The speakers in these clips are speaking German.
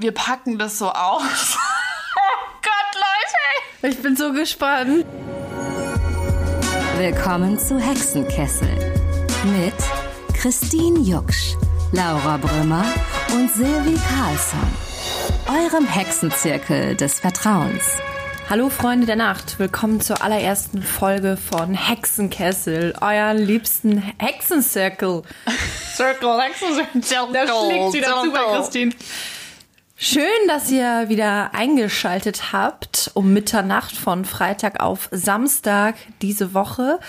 wir packen das so aus. oh Gott, Leute! Ich bin so gespannt. Willkommen zu Hexenkessel mit Christine Jucksch, Laura Brümmer und Silvi Carlsson. Eurem Hexenzirkel des Vertrauens. Hallo Freunde der Nacht, willkommen zur allerersten Folge von Hexenkessel, euren liebsten Hexencircle. Circle, Hexencircle. Da schlägt wieder zu bei. Christine. Schön, dass ihr wieder eingeschaltet habt um Mitternacht von Freitag auf Samstag diese Woche.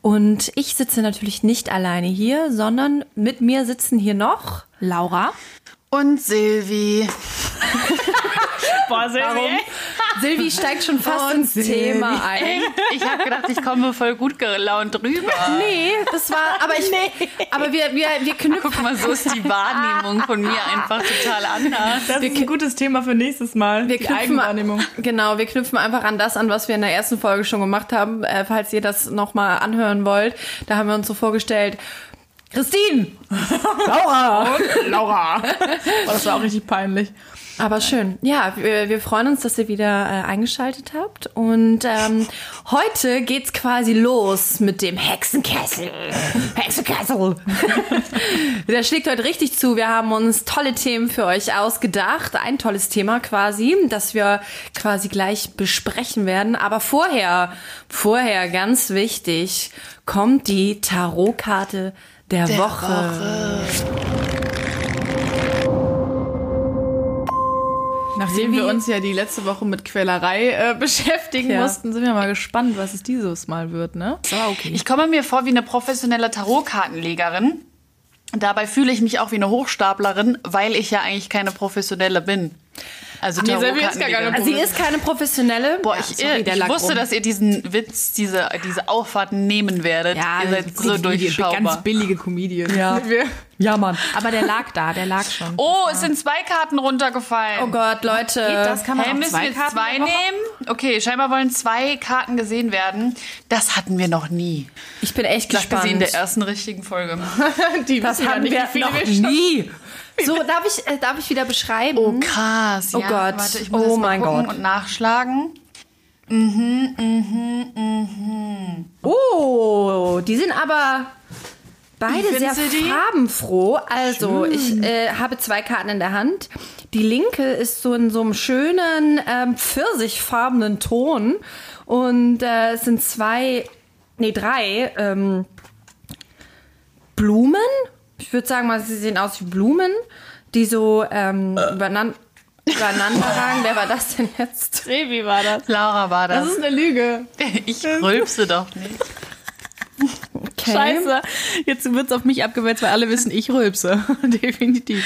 Und ich sitze natürlich nicht alleine hier, sondern mit mir sitzen hier noch Laura. Und Silvi. Boah, Warum? Silvi steigt schon fast ins Thema ein. Ich habe gedacht, ich komme voll gut gelaunt rüber. Nee, das war, aber ich, aber wir, wir, wir knüpfen. Guck mal, so ist die Wahrnehmung von mir einfach total anders. Das ist ein gutes Thema für nächstes Mal. Wir die knüpfen, Eigenwahrnehmung. genau, wir knüpfen einfach an das an, was wir in der ersten Folge schon gemacht haben. Äh, falls ihr das nochmal anhören wollt, da haben wir uns so vorgestellt, Christine! Laura! Laura! Oh, das war auch richtig peinlich. Aber schön. Ja, wir, wir freuen uns, dass ihr wieder äh, eingeschaltet habt. Und ähm, heute geht's quasi los mit dem Hexenkessel. Hexenkessel. Der schlägt heute richtig zu. Wir haben uns tolle Themen für euch ausgedacht. Ein tolles Thema quasi, das wir quasi gleich besprechen werden. Aber vorher, vorher ganz wichtig, kommt die Tarotkarte der, Woche. Nachdem Silvi? wir uns ja die letzte Woche mit Quälerei äh, beschäftigen Ja. mussten, sind wir mal gespannt, was es dieses Mal wird, ne? War okay. Ich komme mir vor wie eine professionelle Tarotkartenlegerin. Dabei fühle ich mich auch wie eine Hochstaplerin, weil ich ja eigentlich keine professionelle bin. Also nee, Silvi ist gar keine Also sie ist keine professionelle. Boah, Ja, ich, sorry, der ich wusste, rum. dass ihr diesen Witz, diese, diese Auffahrt nehmen werdet. Ja, ihr seid so Ganz durchschaubar. billige Comedian. Ja. Wir, Ja, Mann. aber der lag da, der lag schon. Oh, es sind zwei Karten runtergefallen. Oh Gott, Leute. das kann man Hey, auch müssen zwei wir Karten zwei nehmen? Okay, scheinbar wollen zwei Karten gesehen werden. Das hatten wir noch nie. Ich bin echt Sagte gespannt. sie in der ersten richtigen Folge. Die das wissen ja hatten nicht, wir noch nie. So, darf ich, äh, darf ich wieder beschreiben? Oh, krass. Oh ja, Gott. Warte, ich muss Oh mein Gott. und nachschlagen. Oh, die sind aber beide sehr farbenfroh. Also, ich äh, habe zwei Karten in der Hand. Die linke ist so in so einem schönen ähm, pfirsichfarbenen Ton. Und äh, es sind zwei, nee, drei ähm, Blumen. Ich würde sagen mal, sie sehen aus wie Blumen, die so ähm, übereinander, übereinander ragen. Wer war das denn jetzt? Revi war das. Laura war Das das. ist eine Lüge. ich rülpse doch nicht. Okay. Scheiße. Jetzt wird's auf mich abgewälzt, weil alle wissen, ich rülpse. Definitiv.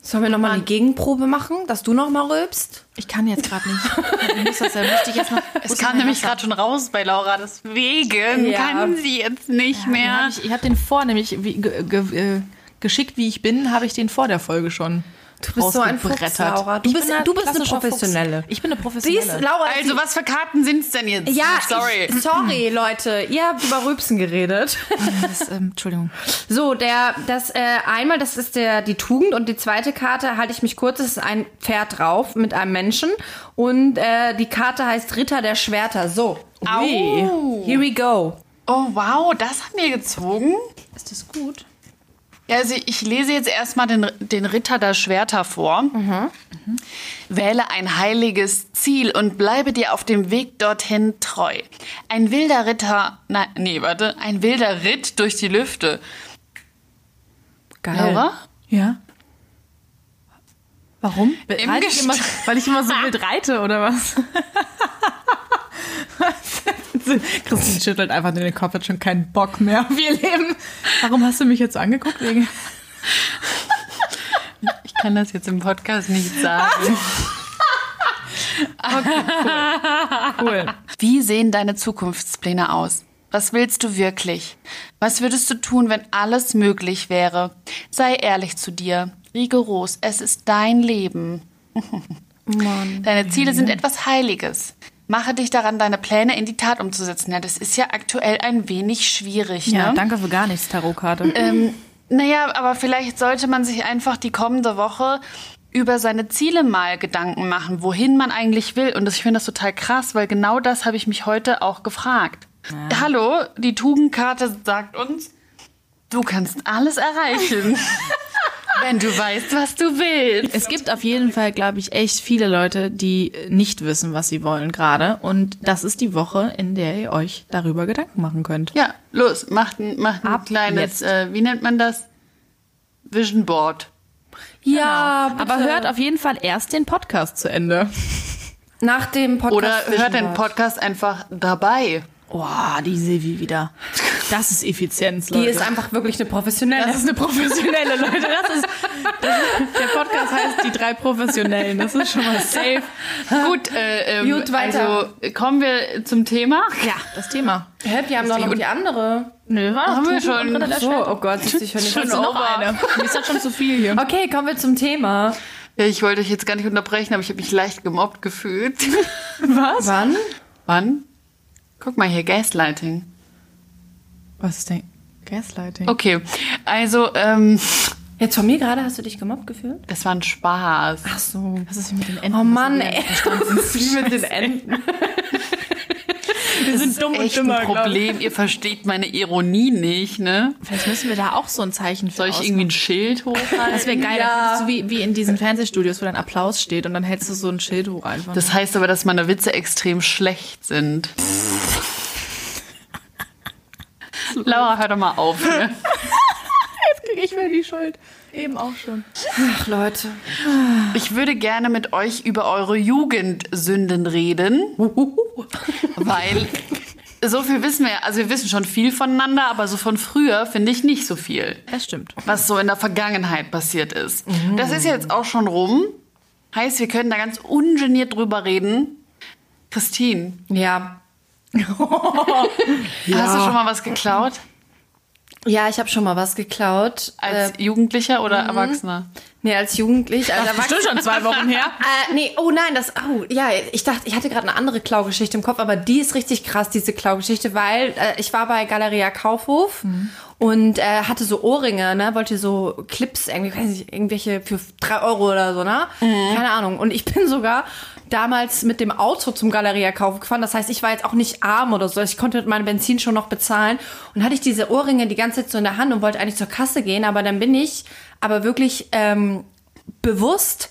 Sollen wir nochmal eine Gegenprobe machen, dass du nochmal rülpst? Ich kann jetzt gerade nicht. Ich muss das ja, ich jetzt mal. Es kam nämlich gerade schon raus bei Laura, deswegen Ja. kann sie jetzt nicht Den mehr. hab ich ich habe den vor, nämlich wie, ge, ge, äh, geschickt wie ich bin, habe ich den vor der Folge schon. Du bist so ein Fuchs. Laura. Du Ich bist, du bist eine Professionelle. Fuchs. Ich bin eine Siehst, Professionelle. Laura, Also, was für Karten sind es denn jetzt? ja, sorry. Ich, sorry, Leute. Ihr habt über Rübsen geredet. Das, ähm, Entschuldigung. So, der, das, äh, einmal, das ist der, die Tugend und die zweite Karte, halte ich mich kurz, das ist ein Pferd drauf mit einem Menschen und äh, die Karte heißt Ritter der Schwerter. So, Au. here we go. Oh, wow, das haben wir gezogen. Ist das gut? Ja, also ich lese jetzt erstmal den, den Ritter der Schwerter vor. Mhm. Wähle ein heiliges Ziel und bleibe dir auf dem Weg dorthin treu. Ein wilder Ritter, nein, nee, warte, ein wilder Ritt durch die Lüfte. Geil. Laura? Ja. Warum? Im Reite ich immer, weil ich immer so wild reite, oder was? Christine schüttelt einfach nur den Kopf, hat schon keinen Bock mehr auf ihr Leben. Warum hast du mich jetzt so angeguckt? Wegen Ich kann das jetzt im Podcast nicht sagen. cool. Wie sehen deine Zukunftspläne aus? Was willst du wirklich? Was würdest du tun, wenn alles möglich wäre? Sei ehrlich zu dir. Rigoros, es ist dein Leben. Deine Ziele sind etwas Heiliges. Mache dich daran, deine Pläne in die Tat umzusetzen. Ja, das ist ja aktuell ein wenig schwierig. Ja, ne? danke für gar nichts, Tarotkarte. Ähm, naja, aber vielleicht sollte man sich einfach die kommende Woche über seine Ziele mal Gedanken machen, wohin man eigentlich will. Und das, ich finde das total krass, weil genau das habe ich mich heute auch gefragt. Hallo, die Tugendkarte sagt uns, du kannst alles erreichen, wenn du weißt, was du willst. Es gibt auf jeden Fall, glaube ich, echt viele Leute, die nicht wissen, was sie wollen gerade. Und das ist die Woche, in der ihr euch darüber Gedanken machen könnt. Ja, los, macht ein, macht ein Ab kleines, äh, wie nennt man das? Vision Board. Ja, Aber hört auf jeden Fall erst den Podcast zu Ende. nach dem Podcast. Oder hört den. Podcast einfach dabei. Boah, die Silvi wieder. Das ist Effizienz, Die Leute. ist einfach wirklich eine professionelle. das ist eine professionelle, Leute. Das ist, das ist, der Podcast heißt Die drei Professionellen. Das ist schon mal safe. Gut, äh, ähm, Gut, weiter. also kommen wir zum Thema. Ja, das Thema. Hä, wir haben doch noch die andere. Nö, war Haben wir schon. So, oh Gott, ich höre nicht Schon noch eine. Mir ist das schon zu viel hier. Okay, kommen wir zum Thema. Ja, ich wollte euch jetzt gar nicht unterbrechen, aber ich habe mich leicht gemobbt gefühlt. Was? Wann? Wann? Guck mal hier, Gaslighting. Was ist denn Gaslighting? Okay, also, ähm, Jetzt von mir gerade hast du dich gemobbt gefühlt? das war ein Spaß. Ach so. Was ist mit den Enten? Oh Mann, Das ey. Wie mit den Enten. Wir sind dumm und ein dümmer, ich. Problem, ihr versteht meine Ironie nicht, ne? Vielleicht müssen wir da auch so ein Zeichen für Soll ich ausmachen. irgendwie ein Schild hochhalten? Das wäre geil. Ja. So wie, wie in diesen Fernsehstudios, wo dann Applaus steht und dann hältst du so ein Schild hoch einfach. Das heißt aber, dass meine Witze extrem schlecht sind. Laura, hör doch mal auf. Ne? ich will die Schuld. Eben auch schon. Ach, Leute. Ich würde gerne mit euch über eure Jugendsünden reden, weil so viel wissen wir, also wir wissen schon viel voneinander, aber so von früher finde ich nicht so viel, Das stimmt. was so in der Vergangenheit passiert ist. Das ist jetzt auch schon rum. Heißt, wir können da ganz ungeniert drüber reden. Christine, Ja. hast du schon mal was geklaut? Ja, ich habe schon mal was geklaut. Als Äh, Jugendlicher oder Erwachsener? nee, als Jugendlich. Als Erwachsener. Bestimmt schon zwei Wochen her. Äh, nee, oh nein, das, oh, ja, ich dachte, ich hatte gerade eine andere Klaugeschichte im Kopf, aber die ist richtig krass, diese Klaugeschichte, weil äh, ich war bei Galeria Kaufhof und äh, hatte so Ohrringe, ne, wollte so Clips, irgendwie, weiß nicht, irgendwelche für drei Euro oder so, ne? Keine Ahnung. Und ich bin sogar damals mit dem Auto zum Galeria Kaufhof gefahren. Das heißt, ich war jetzt auch nicht arm oder so. Ich konnte mit Benzin schon noch bezahlen. Und hatte ich diese Ohrringe die ganze Zeit so in der Hand und wollte eigentlich zur Kasse gehen, aber dann bin ich aber wirklich ähm, bewusst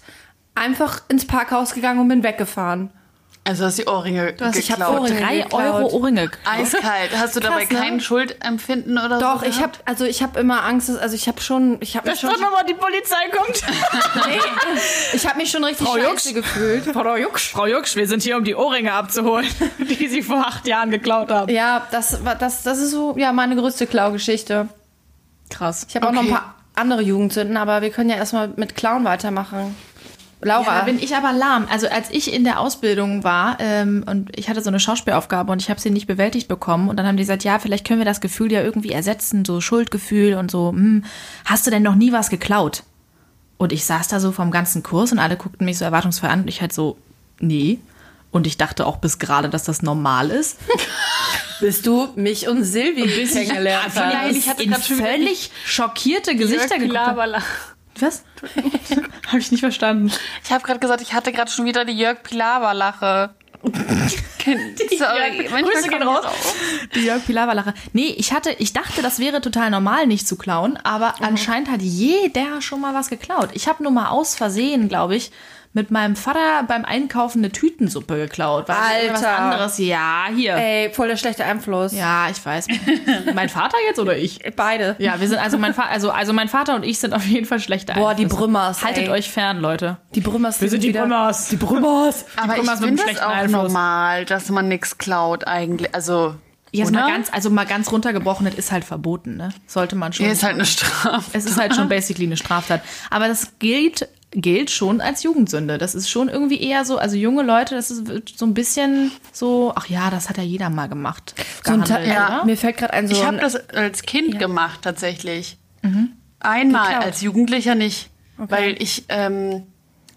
einfach ins Parkhaus gegangen und bin weggefahren. Also hast du die Ohrringe hast- ich hab geklaut. Ohrringe Drei geklaut. Euro Ohrringe. Eiskalt. Hast du dabei Krass, ne? kein Schuldempfinden oder so? Doch, ich habe also ich habe immer Angst, also ich habe schon, ich habe mich schon, nochmal die Polizei kommt. ich habe mich schon richtig Frau scheiße Jucksch. gefühlt. Frau Jucksch. Frau Jucksch, wir sind hier, um die Ohrringe abzuholen, die Sie vor acht Jahren geklaut haben. Ja, das war das, das ist so ja meine größte Klaugeschichte. Krass. Ich habe auch noch ein Okay. paar andere Jugendsünden, aber wir können ja erstmal mit Clown weitermachen. Ja, Laura, da bin ich aber lahm. Also als ich in der Ausbildung war ähm, und ich hatte so eine Schauspielaufgabe und ich habe sie nicht bewältigt bekommen und dann haben die gesagt, ja, vielleicht können wir das Gefühl ja irgendwie ersetzen, so Schuldgefühl und so, hm, hast du denn noch nie was geklaut? Und ich saß da so vom ganzen Kurs und alle guckten mich so erwartungsvoll an und ich halt so, nee. Und ich dachte auch bis gerade, dass das normal ist. bist du mich und Silvi kennengelernt Ja, hast. ich hatte in völlig schockierte Gesichter geguckt. Was? habe ich nicht verstanden. Ich habe gerade gesagt, ich hatte gerade schon wieder die Jörg Pilawa-Lache. Sorry, manchmal Grüße gehen raus. Die Jörg Pilawa-Lache. Nee, ich hatte, ich dachte, das wäre total normal, nicht zu klauen, aber anscheinend hat jeder schon mal was geklaut. Ich habe nur mal aus Versehen, glaube ich, mit meinem Vater beim Einkaufen eine Tütensuppe geklaut. War Was Alter. anderes. Ja, hier. Ey, voll der schlechte Einfluss. Ja, ich weiß. mein Vater jetzt oder ich? Beide. Ja, wir sind also mein Vater, also, also mein Vater und ich sind auf jeden Fall schlechte Boah, die Einflüsse. Brümmers, Haltet ey. euch fern, Leute. Die Brümmers Wir sind die wieder- Brümmers. Die Brümmers. Aber ich Brümmers mit einem finde das schlechten auch Einfluss. normal, dass man nichts klaut eigentlich. Also, Jetzt oder? mal ganz, also mal ganz runtergebrochen, das ist halt verboten, ne? Sollte man schon. Hier ist halt eine Strafe. Es ist halt schon basically eine Straftat. Aber das gilt, gilt schon als Jugendsünde. Das ist schon irgendwie eher so, also junge Leute, das ist so ein bisschen so, ach ja, das hat ja jeder mal gemacht. So ja, oder? mir fällt gerade ein so Ich habe das als Kind gemacht tatsächlich. Einmal, Geklaut. als Jugendlicher nicht. Weil ich ähm,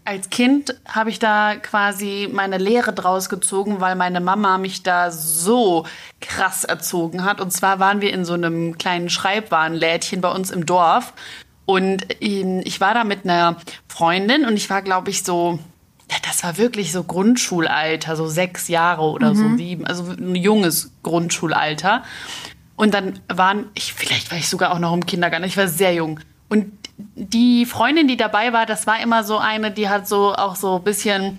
als Kind habe ich da quasi meine Lehre draus gezogen, weil meine Mama mich da so krass erzogen hat. Und zwar waren wir in so einem kleinen Schreibwarenlädchen bei uns im Dorf. Und ähm, ich war da mit einer Freundin und ich war, glaube ich, so, ja, das war wirklich so Grundschulalter, so sechs Jahre oder so sieben, also ein junges Grundschulalter. Und dann waren, ich, vielleicht war ich sogar auch noch im Kindergarten, ich war sehr jung. Und die Freundin, die dabei war, das war immer so eine, die hat so auch so ein bisschen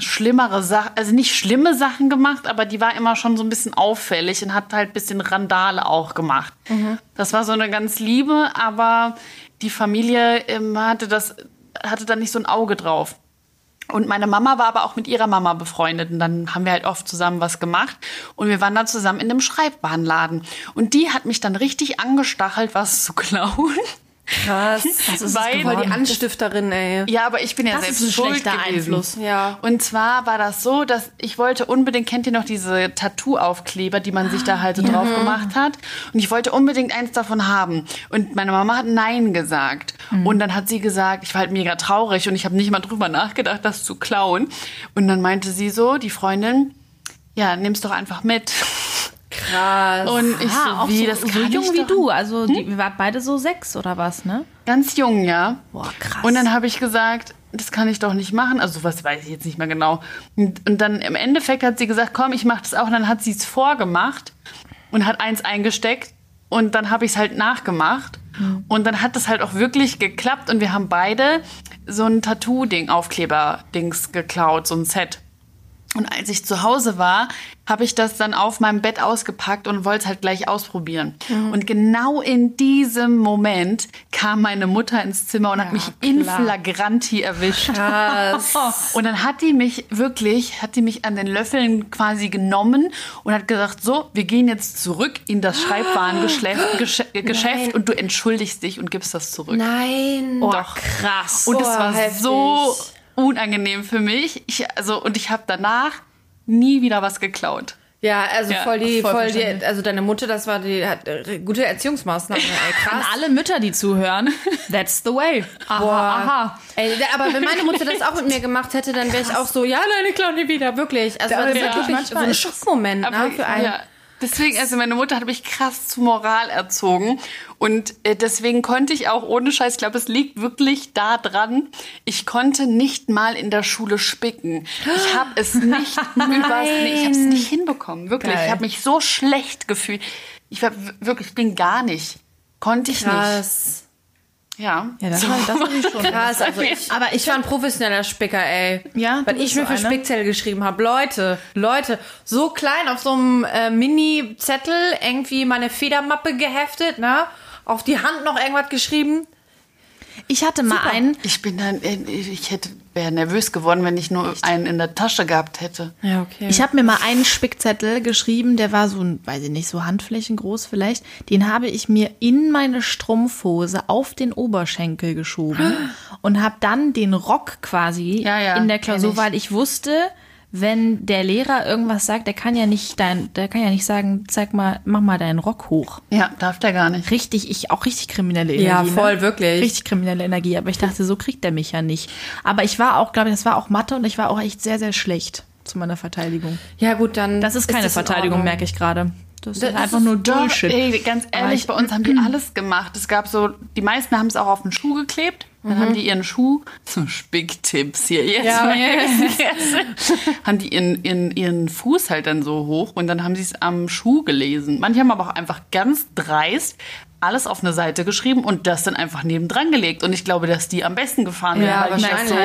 schlimmere Sachen, also nicht schlimme Sachen gemacht, aber die war immer schon so ein bisschen auffällig und hat halt ein bisschen Randale auch gemacht. Das war so eine ganz liebe, aber die Familie ähm, hatte das, hatte da nicht so ein Auge drauf. Und meine Mama war aber auch mit ihrer Mama befreundet. Und dann haben wir halt oft zusammen was gemacht. Und wir waren dann zusammen in einem Schreibwarenladen. Und die hat mich dann richtig angestachelt, was zu klauen. Krass. Das ist Weil- voll die Anstifterin, ey. Ja, aber ich bin ja Das selbst ist ein schuld schlechter gewesen. Einfluss. Ja. Und zwar war das so, dass ich wollte unbedingt, kennt ihr noch diese Tattoo-Aufkleber, die man sich da halt so drauf gemacht hat? Und ich wollte unbedingt eins davon haben. Und meine Mama hat Nein gesagt. Und dann hat sie gesagt, ich war halt mega traurig und ich habe nicht mal drüber nachgedacht, das zu klauen. Und dann meinte sie so, die Freundin, ja, nimm's doch einfach mit. Krass. Und ich Ah, so, auch wie, so, das so jung wie du. Also die, wir waren beide so sechs oder was, ne? Ganz jung, ja. Boah, krass. Und dann habe ich gesagt, das kann ich doch nicht machen. Also was weiß ich jetzt nicht mehr genau. Und, und dann im Endeffekt hat sie gesagt, komm, ich mache das auch. Und dann hat sie es vorgemacht und hat eins eingesteckt. Und dann habe ich es halt nachgemacht. Und dann hat das halt auch wirklich geklappt. Und wir haben beide so ein Tattoo-Ding, Aufkleber-Dings geklaut, so ein Set. Und als ich zu Hause war, habe ich das dann auf meinem Bett ausgepackt und wollte es halt gleich ausprobieren. Und genau in diesem Moment kam meine Mutter ins Zimmer und hat mich in flagranti erwischt. Und dann hat die mich wirklich, hat die mich an den Löffeln quasi genommen und hat gesagt, so, wir gehen jetzt zurück in das Schreibwarengeschäft Gesche- Geschäft und du entschuldigst dich und gibst das zurück. Nein. Doch. krass. Und es Boah, war heftig. so unangenehm für mich. Ich, also, und ich habe danach nie wieder was geklaut. Ja, also Ja, voll die, voll voll, die, also deine Mutter, das war die, hat äh, gute Erziehungsmaßnahmen, ey, An krass. alle Mütter, die zuhören, that's the way. Aha, Boah. aha. Ey, aber wenn meine Mutter das auch mit mir gemacht hätte, dann wäre ich auch so, ja, nein, ich klau nie wieder, wirklich. Also das ist Ja. wirklich so Manchmal ein ist Schockmoment ne, für einen. ja, deswegen, also meine Mutter hat mich krass zu Moral erzogen. Und äh, deswegen konnte ich auch ohne Scheiß, ich glaube, es liegt wirklich da dran, ich konnte nicht mal in der Schule spicken. Ich habe es nicht übers, nee, ich habe es nicht hinbekommen, wirklich. Geil. Ich habe mich so schlecht gefühlt. Ich war wirklich, ich bin gar nicht. Konnte ich Krass. nicht. Ja. Ja, das, war, das war ich schon. Krass, also ich, aber ich war ein professioneller Spicker, ey. Ja, Weil ich mir so für eine. Spickzettel geschrieben habe. Leute, Leute, so klein auf so einem äh, Mini-Zettel irgendwie meine Federmappe geheftet, ne? Auf die Hand noch irgendwas geschrieben. Ich hatte mal einen, Ich bin dann, ich hätte, wäre nervös geworden, wenn ich nur einen in der Tasche gehabt hätte. Ja, okay. Ich habe mir mal einen Spickzettel geschrieben, der war so, weiß ich nicht, so handflächengroß vielleicht. Den habe ich mir in meine Strumpfhose auf den Oberschenkel geschoben und habe dann den Rock quasi Ja, ja, in der Klausur, weil ich wusste, wenn der Lehrer irgendwas sagt, der kann ja nicht dein, der kann ja nicht sagen, zeig mal, mach mal deinen Rock hoch. Ja, darf der gar nicht. Richtig, ich auch richtig kriminelle Energie. Ja, voll, ne? wirklich. Richtig kriminelle Energie, aber ich dachte, so kriegt er mich ja nicht. Aber ich war auch, glaube ich, das war auch Mathe und ich war auch echt sehr, sehr schlecht zu meiner Verteidigung. ja, gut, dann. Das ist keine das in Verteidigung, merke ich gerade. Das, Das ist einfach ist nur Doch, Bullshit. ey, ganz ehrlich, ich- bei uns haben die alles gemacht. Es gab so, die meisten haben es auch auf den Schuh geklebt. Dann Mhm. haben die ihren Schuh, so Spicktipps hier jetzt, Ja, mal haben die ihren, ihren, ihren Fuß halt dann so hoch und dann haben sie es am Schuh gelesen. Manche haben aber auch einfach ganz dreist alles auf eine Seite geschrieben und das dann einfach nebendran gelegt. Und ich glaube, dass die am besten gefahren Ja, weil ich das so,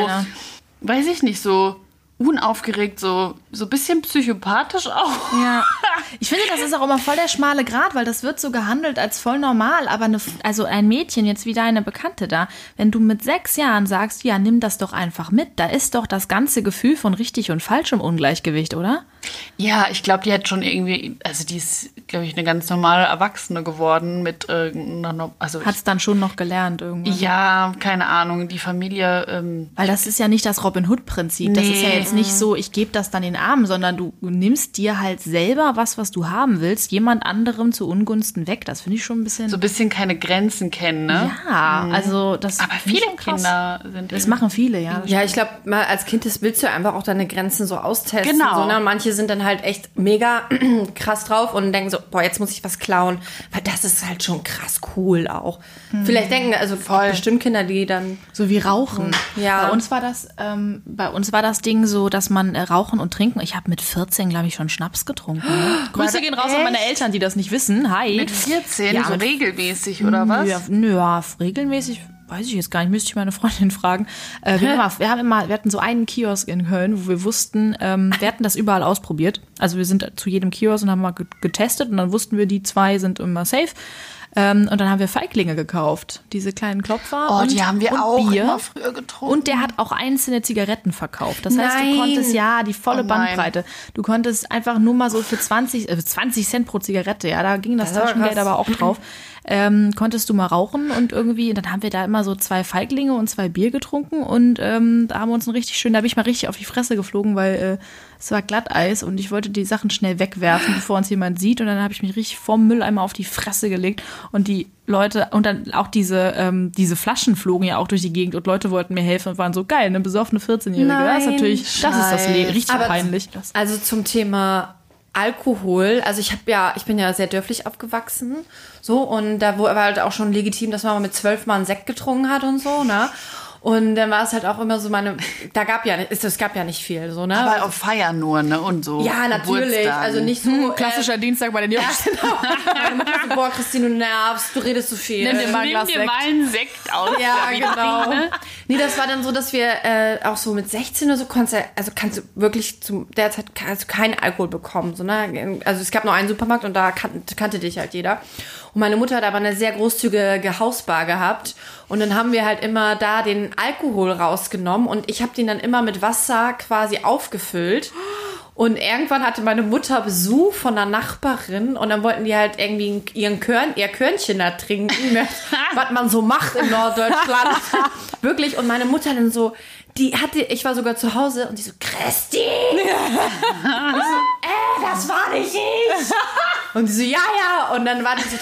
weiß ich nicht, so unaufgeregt, so, so ein bisschen psychopathisch auch. Ja. Ich finde, das ist auch immer voll der schmale Grat, weil das wird so gehandelt als voll normal. Aber eine, also ein Mädchen, jetzt wie deine Bekannte da, wenn du mit sechs Jahren sagst, ja, nimm das doch einfach mit, da ist doch das ganze Gefühl von richtig und falsch im Ungleichgewicht, oder? Ja, ich glaube, die hat schon irgendwie, also die ist, glaube ich, eine ganz normale Erwachsene geworden mit irgendeiner, also Hat's dann schon noch gelernt irgendwann. ich, ja, keine Ahnung, die Familie, ähm, Weil das ist ja nicht das Robin Hood-Prinzip. Das ist ja Nee. jetzt nicht so, ich gebe das dann den Armen, sondern du nimmst dir halt selber was, was du haben willst, jemand anderem zu Ungunsten weg. Das finde ich schon ein bisschen. so ein bisschen keine Grenzen kennen, ne? ja, also das. Aber viele schon krass. Kinder sind Das machen viele, ja. Ja, ich glaube, mal als Kind das willst du einfach auch deine Grenzen so austesten. Genau. So, ne? Manche sind dann halt echt mega krass drauf und denken so, boah, jetzt muss ich was klauen, weil das ist halt schon krass cool auch. Vielleicht denken, also Voll. bestimmt Kinder, die dann so wie Rauchen. Ja. Bei uns war das, ähm, bei uns war das Ding so, dass man äh, rauchen und trinken. Ich habe mit 14, glaube ich, schon Schnaps getrunken. Ne? Grüße gehen raus an meine Eltern, die das nicht wissen. Hi. Mit 14, Ja, so mit- regelmäßig, oder was? Nö, ja, regelmäßig weiß ich jetzt gar nicht, müsste ich meine Freundin fragen. Äh, wir, haben immer, wir haben immer, wir hatten so einen Kiosk in Köln, wo wir wussten, ähm, wir hatten das überall ausprobiert. Also wir sind zu jedem Kiosk und haben mal ge- getestet und dann wussten wir, die zwei sind immer safe. Ähm, und dann haben wir Feiglinge gekauft, diese kleinen Klopfer. Oh, und, die haben wir auch Bier. immer früher getrunken. Und der hat auch einzelne Zigaretten verkauft. Das heißt, Nein. du konntest ja die volle Oh. Bandbreite. Du konntest einfach nur mal so für 20, äh, 20 Cent pro Zigarette, ja, da ging das, Das Taschengeld aber auch drauf. Ähm, konntest du mal rauchen und irgendwie, dann haben wir da immer so zwei Feiglinge und zwei Bier getrunken und ähm, da haben wir uns ein richtig schön, da bin ich mal richtig auf die Fresse geflogen, weil äh, es war Glatteis und ich wollte die Sachen schnell wegwerfen, bevor uns jemand sieht und dann habe ich mich richtig vom Mülleimer auf die Fresse gelegt und die Leute und dann auch diese ähm, diese Flaschen flogen ja auch durch die Gegend und Leute wollten mir helfen und waren so geil, eine besoffene 14-Jährige. Das ist natürlich, das ist das Le Scheiß. richtig Aber- peinlich. Also zum Thema Alkohol, also ich habe ja, ich bin ja sehr dörflich aufgewachsen, so und da war halt auch schon legitim, dass man mit zwölf Mal einen Sekt getrunken hat und so, ne? Und dann war es halt auch immer so meine, da gab ja, nicht- es gab ja nicht viel, so ne? Aber auf Feiern nur, ne? Und so. ja, natürlich, also nicht so klassischer Dienstag bei den Jungs. Äh, meine Mutter so, boah, Christine, du nervst, du redest so viel. Nimm dir mal ein Nimm dir mal einen Sekt aus Ja, genau. Vitrine. Nee, das war dann so, dass wir äh, auch so mit 16 oder so konntest du, also kannst du wirklich zu der Zeit kannst du keinen Alkohol bekommen. So, ne? Also es gab nur einen Supermarkt und da kan kannte dich halt jeder. Und meine Mutter hat aber eine sehr großzügige Hausbar gehabt. Und dann haben wir halt immer da den Alkohol rausgenommen und ich habe den dann immer mit Wasser quasi aufgefüllt. Und irgendwann hatte meine Mutter Besuch von einer Nachbarin und dann wollten die halt irgendwie ihren Körn, ihr Körnchen da trinken, ne? was man so macht in Norddeutschland. Wirklich. Und meine Mutter dann so, die hatte, ich war sogar zu Hause und die so, Christi! Ich so, äh, das war nicht ich! Und die so, ja, ja. Und dann war die so,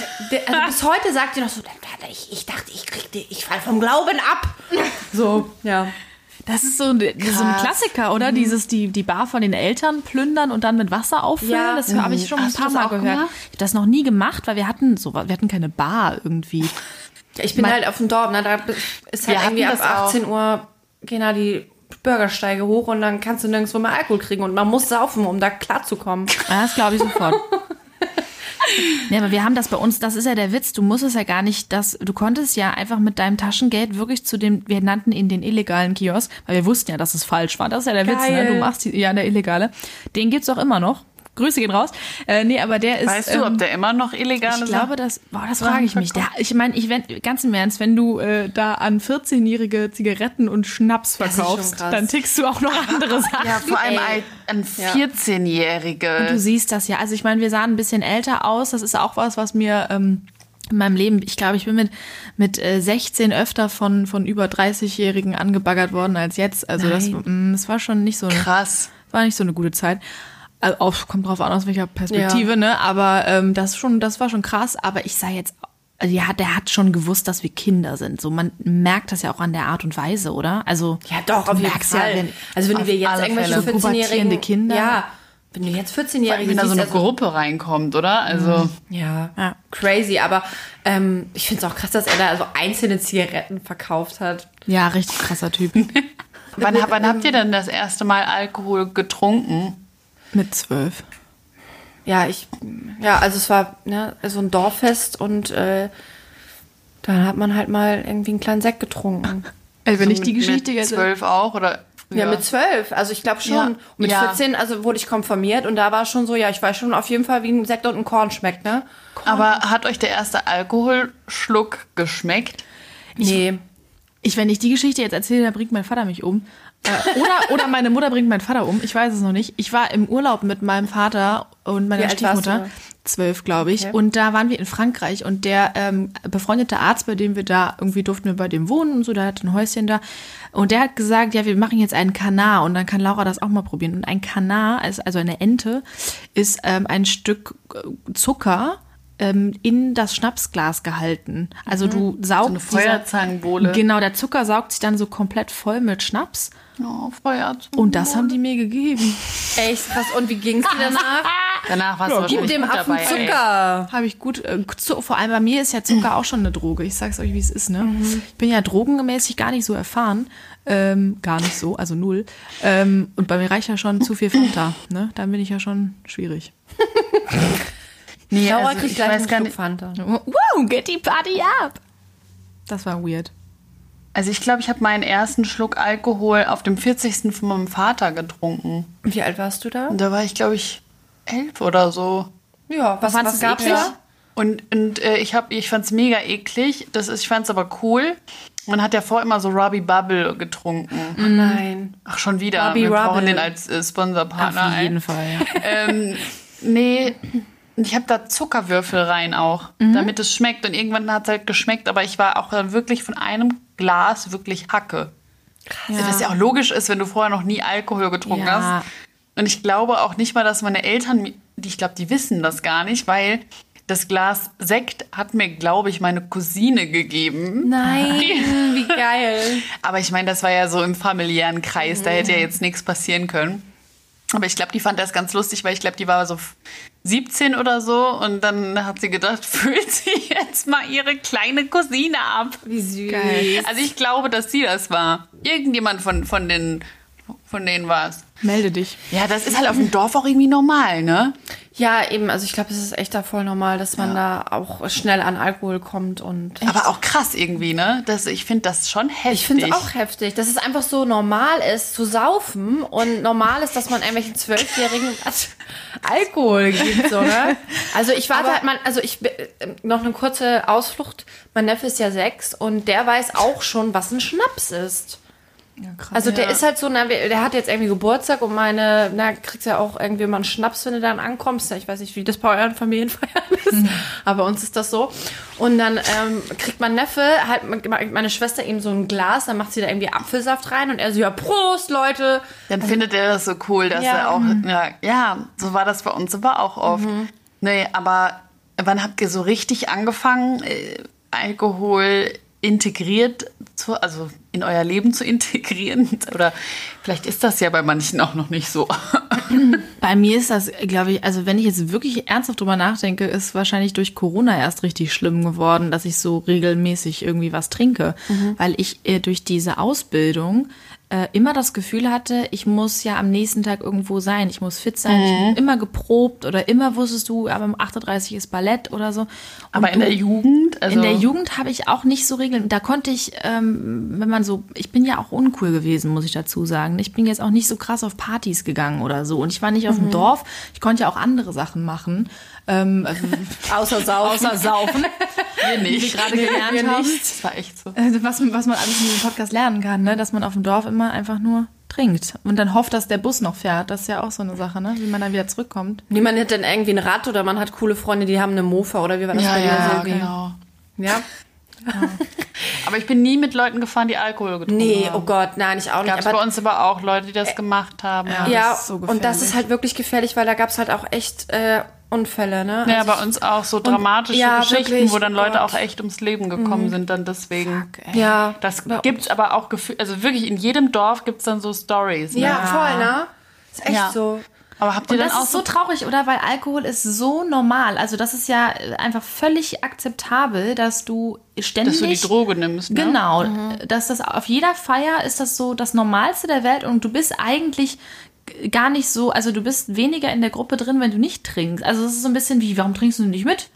also bis heute sagt die noch so, ich, ich dachte, ich krieg die, ich fall vom Glauben ab. So, ja. Das ist so, ein- so ein Klassiker, oder? Dieses, die, die Bar von den Eltern plündern und dann mit Wasser auffüllen. Ja. Das habe ich schon ein Hast du paar Mal gehört. gemacht? Ich habe das noch nie gemacht, weil wir hatten so, wir hatten keine Bar irgendwie. Ich bin halt auf dem Dorf, ne? Da ist halt irgendwie ab hatten das auch. 18 Uhr gehen da die Bürgersteige hoch und dann kannst du nirgendwo mehr Alkohol kriegen und man muss saufen, um da klarzukommen. Ja, das glaube ich sofort. Nee, aber wir haben das bei uns, das ist ja der Witz, du musst es ja gar nicht, das, du konntest ja einfach mit deinem Taschengeld wirklich zu dem, wir nannten ihn den illegalen Kiosk, weil wir wussten ja, dass es falsch war. Das ist ja der Witz, ne? Geil. Du machst die, ja, der illegale. Den gibt's auch immer noch. Grüße gehen raus. Äh, nee, aber der ist. Weißt du, ähm, ob der immer noch illegale ich glaube, das, boah, das frage ich mich. Der, ich meine, ich wenn, ganz im Ernst, wenn du äh, da an 14-jährige Zigaretten und Schnaps ist verkaufst, dann tickst du auch noch andere Sachen. Ja, vor allem Ey. ein, ein 14-Jährige. Du siehst das ja. Also ich meine, wir sahen ein bisschen älter aus. Das ist auch was, was mir ähm, in meinem Leben, ich glaube, ich bin mit, mit äh, 16 öfter von, von über 30-Jährigen angebaggert worden als jetzt. Also das, mh, das war schon nicht so eine, Krass. war nicht so eine gute Zeit. Also auf, kommt drauf an, aus welcher Perspektive, Ja. ne? Aber ähm, das schon, das war schon krass. Aber ich sah jetzt, also ja, der hat schon gewusst, dass wir Kinder sind. So, man merkt das ja auch an der Art und Weise, oder? Also Ja, doch, auf jeden Fall. Ja, wenn, also wenn wir jetzt irgendwelche Fälle. 14-jährigen Pubertierende Kinder. Ja, wenn du jetzt 14-jährige Wenn da so eine also- Gruppe reinkommt, oder? Also, Ja, Ja. crazy. Aber ähm, ich finde es auch krass, dass er da so einzelne Zigaretten verkauft hat. ja, richtig krasser Typ. wann, wann habt ihr denn das erste Mal Alkohol getrunken? Mit zwölf. Ja, ich, ja, also es war ne, so ein Dorffest und äh, dann hat man halt mal irgendwie einen kleinen Sekt getrunken. Ey, wenn So ich die Geschichte mit jetzt. zwölf auch oder früher? Ja, mit zwölf. Also ich glaube schon. Ja. Mit Ja. 14, also wurde ich konfirmiert und da war schon so, ja, ich weiß schon auf jeden Fall, wie ein Sekt und ein Korn schmeckt, ne? Aber hat euch der erste Alkoholschluck geschmeckt? Nee. Ich, wenn ich die Geschichte jetzt erzähle, dann bringt mein Vater mich um. Äh, oder, oder meine Mutter bringt meinen Vater um. Ich weiß es noch nicht. Ich war im Urlaub mit meinem Vater und meiner Wie Stiefmutter. Zwölf, glaube ich. Okay. Und da waren wir in Frankreich und der ähm, befreundete Arzt, bei dem wir da irgendwie durften wir bei dem wohnen und so, der hatte ein Häuschen da. Und der hat gesagt, ja, wir machen jetzt einen Kanar und dann kann Laura das auch mal probieren. Und ein Kanar, ist, also eine Ente, ist ähm, ein Stück äh, Zucker ähm, in das Schnapsglas gehalten. Also du Mhm. So eine saugst Feuerzangenbowle. Genau, der Zucker saugt sich dann so komplett voll mit Schnaps. Oh, Feuerzangenbowle. Und das haben die mir gegeben. Echt krass. Und wie ging's dir danach? Danach warst du Gib wahrscheinlich dem gut Affen dabei. Zucker. Habe ich gut. Äh, Zu, vor allem bei mir ist ja Zucker auch schon eine Droge. Ich sag's euch, wie es ist. Ne? Ich bin ja drogenmäßig gar nicht so erfahren. Ähm, gar nicht so, also null. Ähm, und bei mir reicht ja schon zu viel Fanta. Ne? Dann bin ich ja schon schwierig. Nee, Laura also kriegt ich gleich weiß einen gar Schluck nicht. Fanta. Wow, get die Party up! Das war weird. Also ich glaube, ich habe meinen ersten Schluck Alkohol auf dem 40. von meinem Vater getrunken. Wie alt warst du da? Da war ich, glaube ich, elf oder so. Ja, was, was du gab's eklig? da? Und, und äh, ich, hab- ich fand es mega eklig. Das ist, ich fand es aber cool. Man hat ja vorher immer so Robbie Bubble getrunken. Nein. Ach, schon wieder. Robbie Wir brauchen Rubble. den als äh, Sponsorpartner. Auf jeden ein. Fall. Ja. Ähm, nee, ich habe da Zuckerwürfel rein auch, damit es schmeckt. Und irgendwann hat es halt geschmeckt, aber ich war auch dann wirklich von einem Glas wirklich Hacke. Was ja auch logisch ist, wenn du vorher noch nie Alkohol getrunken Ja. hast. Und ich glaube auch nicht mal, dass meine Eltern, die, ich glaube, die wissen das gar nicht, weil das Glas Sekt hat mir, glaube ich, meine Cousine gegeben. Nein, wie geil. Aber ich meine, das war ja so im familiären Kreis, da hätte ja jetzt nichts passieren können. Aber ich glaube, die fand das ganz lustig, weil ich glaube, die war so 17 oder so und dann hat sie gedacht, füllt sie jetzt mal ihre kleine Cousine ab. Wie süß. Also ich glaube, dass sie das war. Irgendjemand von, von, den, von denen war es. Melde dich. Ja, das ist halt auf dem Dorf auch irgendwie normal, ne? Ja, eben. Also ich glaube, es ist echt da voll normal, dass man da auch schnell an Alkohol kommt und. Aber auch krass irgendwie, ne? Das, ich finde das schon heftig. Ich finde es auch heftig, dass es einfach so normal ist, zu saufen und normal ist, dass man irgendwelchen Zwölfjährigen Alkohol gibt, so, ne? Also ich warte halt mal, also ich, äh, noch eine kurze Ausflucht. Mein Neffe ist ja sechs und der weiß auch schon, was ein Schnaps ist. Ja, krass. Also der Ja. ist halt so, na, der hat jetzt irgendwie Geburtstag und meine, na, kriegst ja auch irgendwie mal einen Schnaps, wenn du dann ankommst. Ich weiß nicht, wie das bei euren Familienfeiern ist, aber bei uns ist das so. Und dann ähm, kriegt mein Neffe, halt meine Schwester ihm so ein Glas, dann macht sie da irgendwie Apfelsaft rein und er so, ja, Prost, Leute. Dann findet er das so cool, dass Ja. er auch, ja, ja, so war das bei uns aber auch oft. Nee, aber wann habt ihr so richtig angefangen, äh, Alkohol integriert, zu, also in euer Leben zu integrieren? Oder vielleicht ist das ja bei manchen auch noch nicht so. Bei mir ist das, glaube ich, also wenn ich jetzt wirklich ernsthaft drüber nachdenke, ist wahrscheinlich durch Corona erst richtig schlimm geworden, dass ich so regelmäßig irgendwie was trinke. Weil ich äh, durch diese Ausbildung äh, immer das Gefühl hatte, ich muss ja am nächsten Tag irgendwo sein. Ich muss fit sein. Ich bin immer geprobt oder immer wusstest du, aber um 38 ist Ballett oder so. Und Aber in du- der Jugend, also in der Jugend habe ich auch nicht so Regeln. Da konnte ich, ähm, wenn man so, ich bin ja auch uncool gewesen, muss ich dazu sagen. Ich bin jetzt auch nicht so krass auf Partys gegangen oder so. Und ich war nicht auf dem Dorf. Ich konnte ja auch andere Sachen machen. Ähm, Außer saufen. außer saufen, wir wie wir nicht. gerade gelernt haben. Das war echt so. Also was, was man alles in diesem Podcast lernen kann, ne? dass man auf dem Dorf immer einfach nur trinkt und dann hofft, dass der Bus noch fährt. Das ist ja auch so eine Sache, ne? wie man dann wieder zurückkommt. Niemand hat dann irgendwie ein Rad oder man hat coole Freunde, die haben eine Mofa oder wie war das Ja, bei dir ja, so? genau. Ja. Aber ich bin nie mit Leuten gefahren, die Alkohol getrunken Nee, haben. oh Gott, nein, ich auch nicht. Gab es bei uns aber auch Leute, die das gemacht haben. Ja, ja, das ist so und das ist halt wirklich gefährlich, weil da gab es halt auch echt äh, Unfälle, ne? Ja, Also bei uns auch so dramatische ja, Geschichten, wirklich, wo dann oh Leute Gott. Mhm. auch echt ums Leben gekommen sind, dann deswegen. ich, ja, Das bei gibt's aber auch gefühlt, also wirklich in jedem Dorf gibt's dann so Stories. Ne? Ja, voll, ne? Ist echt Ja. so. Aber habt ihr Und dann das auch ist so traurig, oder? Weil Alkohol ist so normal. Also das ist ja einfach völlig akzeptabel, dass du ständig... dass du die Droge nimmst? Ne? Genau. Dass das auf jeder Feier ist das so das Normalste der Welt und du bist eigentlich gar nicht so, also du bist weniger in der Gruppe drin, wenn du nicht trinkst. Also es ist so ein bisschen wie, warum trinkst du nicht mit?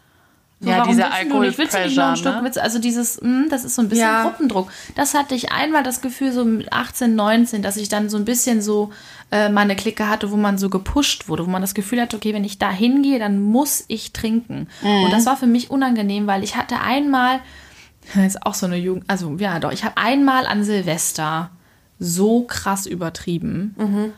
So, Ja, dieser Alkohol-Pressure, Schluck ne? Also dieses, mh, das ist so ein bisschen Ja. Gruppendruck. Das hatte ich einmal das Gefühl, so mit 18, 19, dass ich dann so ein bisschen so äh, meine Clique hatte, wo man so gepusht wurde, wo man das Gefühl hatte, okay, wenn ich da hingehe, dann muss ich trinken. Mhm. Und das war für mich unangenehm, weil ich hatte einmal, das ist auch so eine Jugend, also ja doch, ich habe einmal an Silvester so krass übertrieben, Mhm.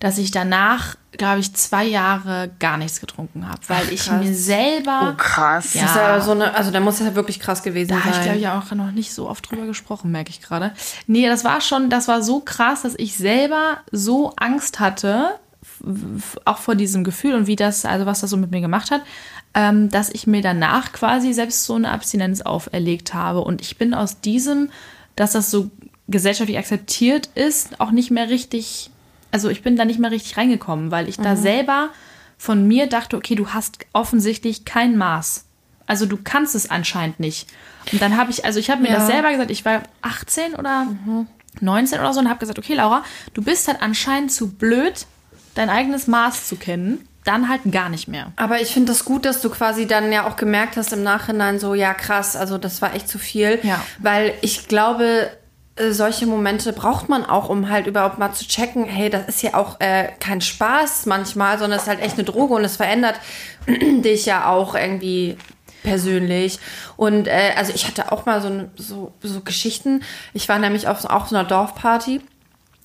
Dass ich danach, glaube ich, zwei Jahre gar nichts getrunken habe, weil ich krass. mir selber Oh, krass. Ja. Das ist ja so eine, also da muss es ja wirklich krass gewesen da habe ich, sein. glaube ich, auch noch nicht so oft drüber gesprochen, merke ich gerade. Nee, das war schon, das war so krass, dass ich selber so Angst hatte, auch vor diesem Gefühl und wie das, also was das so mit mir gemacht hat, ähm, dass ich mir danach quasi selbst so eine Abstinenz auferlegt habe. Und ich bin aus diesem, dass das so gesellschaftlich akzeptiert ist, auch nicht mehr richtig, also ich bin da nicht mehr richtig reingekommen, weil ich da selber von mir dachte, okay, du hast offensichtlich kein Maß. Also du kannst es anscheinend nicht. Und dann habe ich, also ich habe mir Ja. das selber gesagt, ich war 18 oder 19 oder so und habe gesagt, okay, Laura, du bist halt anscheinend zu blöd, dein eigenes Maß zu kennen. Dann halt gar nicht mehr. Aber ich finde das gut, dass du quasi dann ja auch gemerkt hast im Nachhinein so, ja krass, also das war echt zu viel. Ja. Weil ich glaube, äh, solche Momente braucht man auch, um halt überhaupt mal zu checken, hey, das ist ja auch äh, kein Spaß manchmal, sondern es ist halt echt eine Droge und es verändert dich ja auch irgendwie persönlich. Und äh, also ich hatte auch mal so, so, so Geschichten. Ich war nämlich auf auch so einer Dorfparty.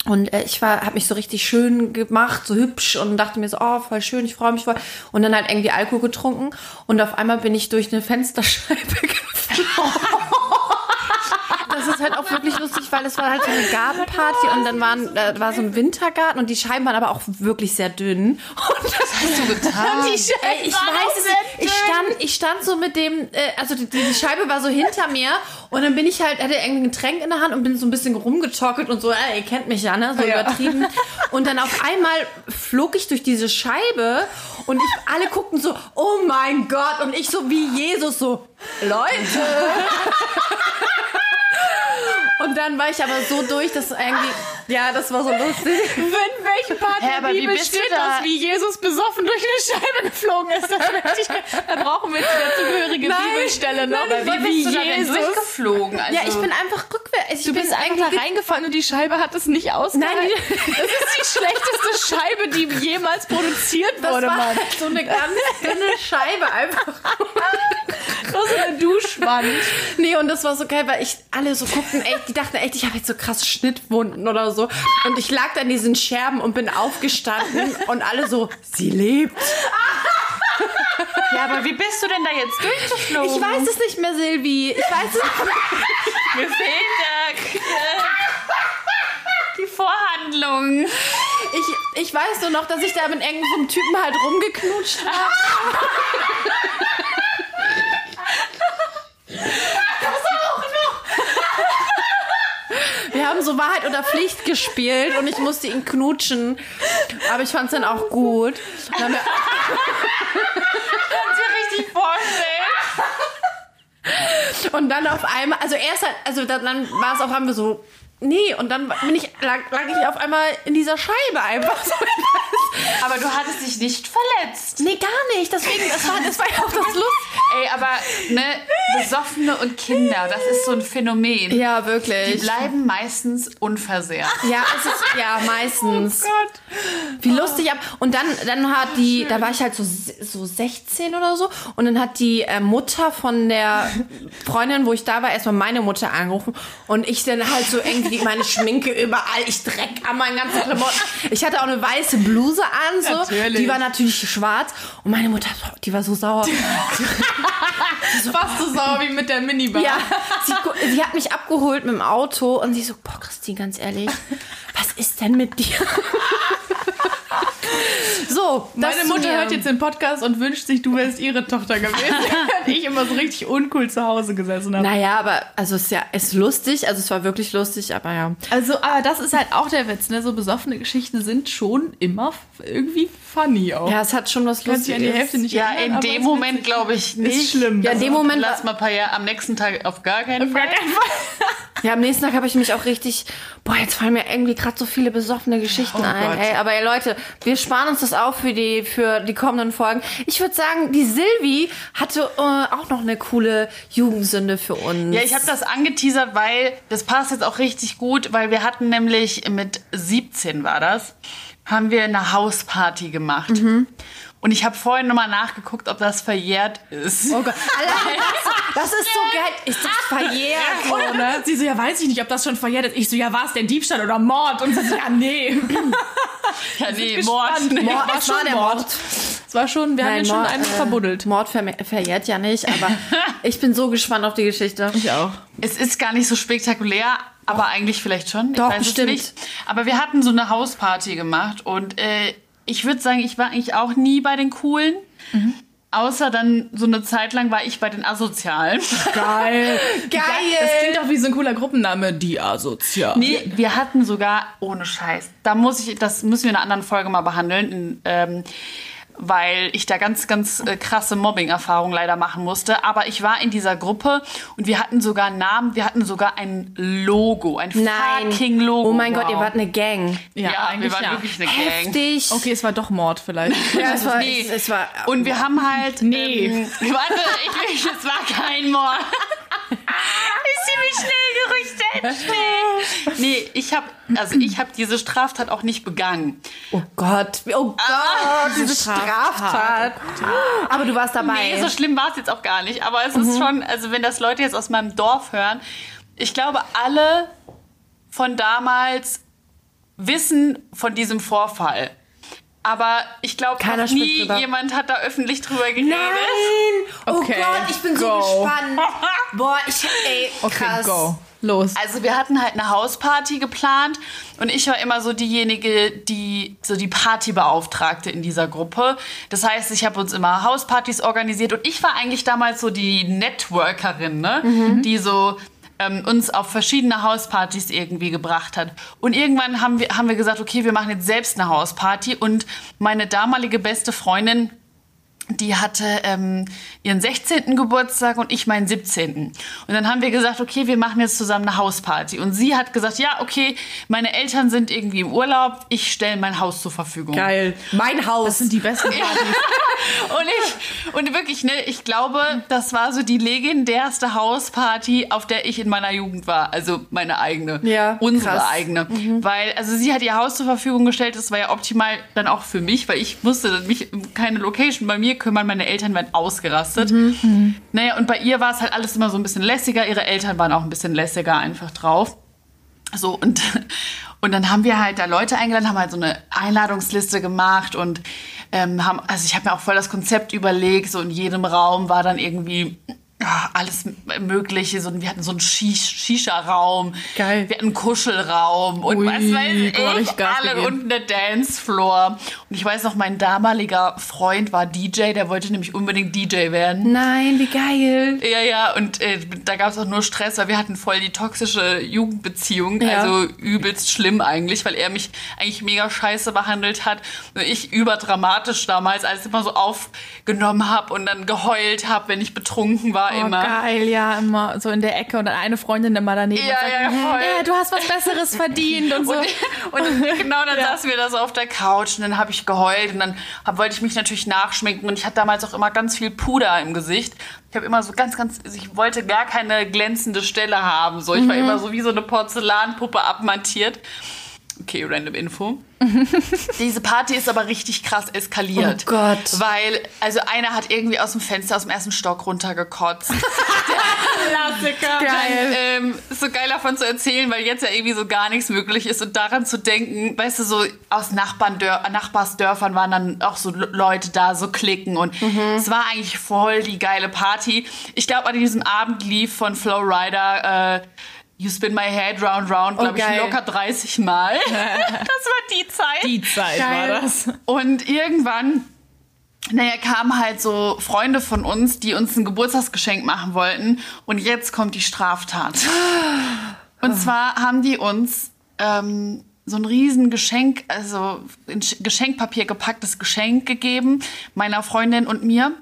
Und äh, ich war, habe mich so richtig schön gemacht, so hübsch und dachte mir so, oh, voll schön, ich freue mich voll. Und dann halt irgendwie Alkohol getrunken und auf einmal bin ich durch eine Fensterscheibe geflogen. Das ist halt auch wirklich lustig, weil es war halt so eine Gartenparty und dann waren, äh, war so ein Wintergarten und die Scheiben waren aber auch wirklich sehr dünn. Und das hast du getan? Ey, ich weiß es nicht. Ich stand, ich stand so mit dem, äh, also die, die Scheibe war so hinter mir und dann bin ich halt, hatte irgendwie ein Getränk in der Hand und bin so ein bisschen rumgetockelt und so, äh, ihr kennt mich ja, ne, so übertrieben. Und dann auf einmal flog ich durch diese Scheibe und ich, alle guckten so, oh mein Gott, und ich so wie Jesus so, Leute. Und dann war ich aber so durch, dass irgendwie, ja, das war so lustig. Wenn welche Part aber wie bist du da? wie Jesus besoffen durch eine Scheibe geflogen ist, das möchte ich, da brauchen wir jetzt die dazugehörige Nein, Bibelstelle noch. nein, Wie wie bist du Jesus. durchgeflogen? Also, Ja, ich bin einfach rückwärts. Ich Du bin bist einfach da reingefallen und die Scheibe hat es nicht ausgehalten. Nein, das ist die schlechteste Scheibe, die jemals produziert das wurde, war Mann. halt so eine ganz dünne Scheibe einfach. Ist eine Duschwand. Nee, und das war so geil, weil ich alle so guckten, echt, die dachten echt, ich habe jetzt so krass Schnittwunden oder so. Und ich lag da in diesen Scherben und bin aufgestanden und alle so, sie lebt. ja, aber wie bist du denn da jetzt durchgeflogen? Ich weiß es nicht mehr, Silvi. Ich weiß es Mir fehlt da äh, die Vorhandlung. ich, ich weiß nur noch, dass ich da mit irgendeinem so einem Typen halt rumgeknutscht habe. Wir haben so Wahrheit oder Pflicht gespielt und ich musste ihn knutschen. Aber ich fand es dann auch gut. Und dann haben wir, Kannst du dir richtig vorstellen? Und dann auf einmal, also erst halt, also dann, dann war es auf einmal so, nee, und dann bin ich, lag, lag ich auf einmal in dieser Scheibe einfach so. Aber du hattest dich nicht verletzt. Nee, gar nicht. Deswegen, das war, das war ja auch das Lust. Ey, aber ne, Besoffene und Kinder, das ist so ein Phänomen. Ja, Die wirklich. bleiben meistens unversehrt. Ja, es ist, ja, meistens. Gott. Wie lustig ab. Und dann, dann hat die, da war ich halt so, so 16 oder so. Und dann hat die äh, Mutter von der Freundin, wo ich da war, erstmal meine Mutter angerufen. Und ich dann halt so irgendwie meine Schminke überall, ich Dreck an meinen ganzen Klamotten. Ich hatte auch eine weiße Bluse an, so. Natürlich. Die war natürlich schwarz. Und meine Mutter, die war so sauer. Fast so sauer wie mit der Minibar. Ja, sie, sie hat mich abgeholt mit dem Auto und sie so, boah, Christine, ganz ehrlich, was ist denn mit dir? so, Meine Mutter hört jetzt den Podcast und wünscht sich, du wärst ihre Tochter gewesen. Ich immer so richtig uncool zu Hause gesessen habe. Naja, aber also es ist ja ist lustig, also es war wirklich lustig, aber ja. Also, aber das ist halt auch der Witz, ne? So besoffene Geschichten sind schon immer irgendwie funny auch. Ja, es hat schon was Kannst Lustiges. an die Hälfte nicht Ja, erinnern, in dem Moment glaube ich nicht. Ist schlimm. Ja, in dem Moment Lass mal ein paar Jahre, am nächsten Tag auf gar keinen Auf gar Fall. keinen Fall. Ja, am nächsten Tag habe ich mich auch richtig, boah, jetzt fallen mir irgendwie gerade so viele besoffene Geschichten Oh ein. Gott. Ey, aber ey, Leute, wir sparen uns das auf für die, für die kommenden Folgen. Ich würde sagen, die Silvi hatte äh, auch noch eine coole Jugendsünde für uns. Ja, ich habe das angeteasert, weil das passt jetzt auch richtig gut, weil wir hatten nämlich mit 17 war das, haben wir eine Hausparty gemacht. Mhm. Und ich habe vorhin nochmal nachgeguckt, ob das verjährt ist. Oh Gott. Alter, das, das ist so geil. Ist das verjährt? So, ne? Sie so, ja, weiß ich nicht, ob das schon verjährt ist. Ich so, ja, war es denn Diebstahl oder Mord? Und sie so, ja, nee. ja, nee. Mord. Nee. Mord, war es war schon der Mord. Mord. Es war schon, wir haben Nein, ihn schon Mord, einen äh, verbuddelt. Mord ver verjährt ja nicht, aber ich bin so gespannt auf die Geschichte. Ich auch. Es ist gar nicht so spektakulär, aber eigentlich vielleicht schon. Ich Doch, weiß bestimmt. es nicht. Aber wir hatten so eine Hausparty gemacht und äh, ich würde sagen, ich war eigentlich auch nie bei den Coolen. Außer dann so eine Zeit lang war ich bei den Asozialen. Geil. Geil. Das klingt auch wie so ein cooler Gruppenname. Die Asozial. Nee, wir hatten sogar, ohne Scheiß, da muss ich, das müssen wir in einer anderen Folge mal behandeln, in, ähm, weil ich da ganz, ganz äh, krasse Mobbing-Erfahrungen leider machen musste. Aber ich war in dieser Gruppe und wir hatten sogar einen Namen, wir hatten sogar ein Logo, ein Nein. fucking Logo. Oh mein Gott, ihr Wow. wart eine Gang. Ja, wir eigentlich waren ja. wirklich eine Gang. Heftig. Okay, es war doch Mord vielleicht. Ja, es war, Nee. es, es war Und wir haben halt. Nee. Ähm, warte, ich, es war kein Mord. Ist ziemlich schnell gerüchtet. Nee. Ich habe also ich habe diese Straftat auch nicht begangen. Oh Gott, oh Gott, diese Straftat. Aber du warst dabei. Nee, so schlimm war es jetzt auch gar nicht. Aber es ist schon, also wenn das Leute jetzt aus meinem Dorf hören, ich glaube, alle von damals wissen von diesem Vorfall. Aber ich glaube, nie jemand hat da öffentlich drüber geredet. Nein! Oh Okay, Gott, ich bin so go. gespannt. Boah, ich, ey, Okay, krass. go. Los. Also wir hatten halt eine Hausparty geplant und ich war immer so diejenige, die so die Partybeauftragte in dieser Gruppe. Das heißt, ich habe uns immer Hauspartys organisiert und ich war eigentlich damals so die Networkerin, ne? die so ähm, uns auf verschiedene Hauspartys irgendwie gebracht hat. Und irgendwann haben wir, haben wir gesagt, okay, wir machen jetzt selbst eine Hausparty und meine damalige beste Freundin die hatte ähm, ihren 16. Geburtstag und ich meinen 17. Und dann haben wir gesagt, okay, wir machen jetzt zusammen eine Hausparty. Und sie hat gesagt, ja, okay, meine Eltern sind irgendwie im Urlaub, ich stelle mein Haus zur Verfügung. Geil. Mein Haus. Das sind die besten Partys. Und ich, und wirklich, ne, ich glaube, das war so die legendärste Hausparty, auf der ich in meiner Jugend war. Also meine eigene. Ja, Unsere krass. eigene. Weil, also sie hat ihr Haus zur Verfügung gestellt, das war ja optimal dann auch für mich, weil ich musste mich um keine Location bei mir kümmern, meine Eltern werden ausgerastet. Naja, und bei ihr war es halt alles immer so ein bisschen lässiger, ihre Eltern waren auch ein bisschen lässiger einfach drauf. So, und, und dann haben wir halt da Leute eingeladen, haben halt so eine Einladungsliste gemacht und ähm, haben, also ich habe mir auch voll das Konzept überlegt, so in jedem Raum war dann irgendwie alles Mögliche. So, wir hatten so einen Shish- Shisha-Raum, Geil. wir hatten einen Kuschelraum und Ui, was weiß ich, alle und eine Dancefloor. Und ich weiß noch, mein damaliger Freund war DJ, der wollte nämlich unbedingt DJ werden. Nein, wie geil. Ja, ja, und äh, da gab es auch nur Stress, weil wir hatten voll die toxische Jugendbeziehung. Ja. Also übelst schlimm eigentlich, weil er mich eigentlich mega scheiße behandelt hat. Und ich überdramatisch damals alles immer so aufgenommen habe und dann geheult habe, wenn ich betrunken war Oh, immer. geil, ja, immer so in der Ecke und dann eine Freundin immer daneben Ja, sagt, ja, voll. "Äh, du hast was Besseres verdient und so. Und, und genau dann saßen wir da so auf der Couch und dann habe ich geheult und dann hab, wollte ich mich natürlich nachschminken und ich hatte damals auch immer ganz viel Puder im Gesicht. Ich habe immer so ganz, ganz, also ich wollte gar keine glänzende Stelle haben. So, ich war immer so wie so eine Porzellanpuppe abmontiert. Okay, random Info. Diese Party ist aber richtig krass eskaliert. Oh Gott. Weil, also einer hat irgendwie aus dem Fenster aus dem ersten Stock runtergekotzt. Klassiker. Geil. Ähm, ist so geil davon zu erzählen, weil jetzt ja irgendwie so gar nichts möglich ist und daran zu denken, weißt du, so aus Nachbarndör Nachbarsdörfern waren dann auch so Le- Leute da, so klicken und es war eigentlich voll die geile Party. Ich glaube, an diesem Abend lief von Flow Rider äh, You Spin My Head Round Round, glaube ich, geil. locker 30 Mal. das war die Zeit. Die Zeit Geil. war das. Und irgendwann, naja, kamen halt so Freunde von uns, die uns ein Geburtstagsgeschenk machen wollten. Und jetzt kommt die Straftat. Und zwar haben die uns ähm, so ein riesen Geschenk, also in Sch- Geschenkpapier gepacktes Geschenk gegeben, meiner Freundin und mir.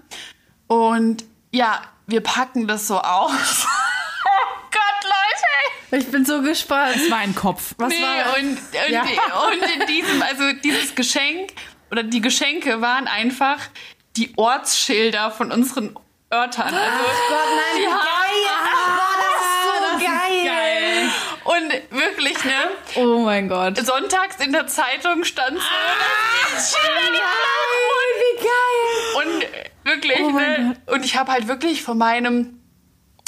Und ja, wir packen das so aus. oh Gott, Leute! Ich bin so gespannt. Das war ein Kopf. Was nee, war und, und, Ja. und in diesem, also dieses Geschenk oder die Geschenke waren einfach die Ortsschilder von unseren Örtern. Also, Gott, nein, wie geil. Boah, das ist so geil. und wirklich, ne? Oh mein Gott. Sonntags in der Zeitung stand so, dass die Schilder Nein, wie geil. Und wirklich, Oh ne? Und ich habe halt wirklich von meinem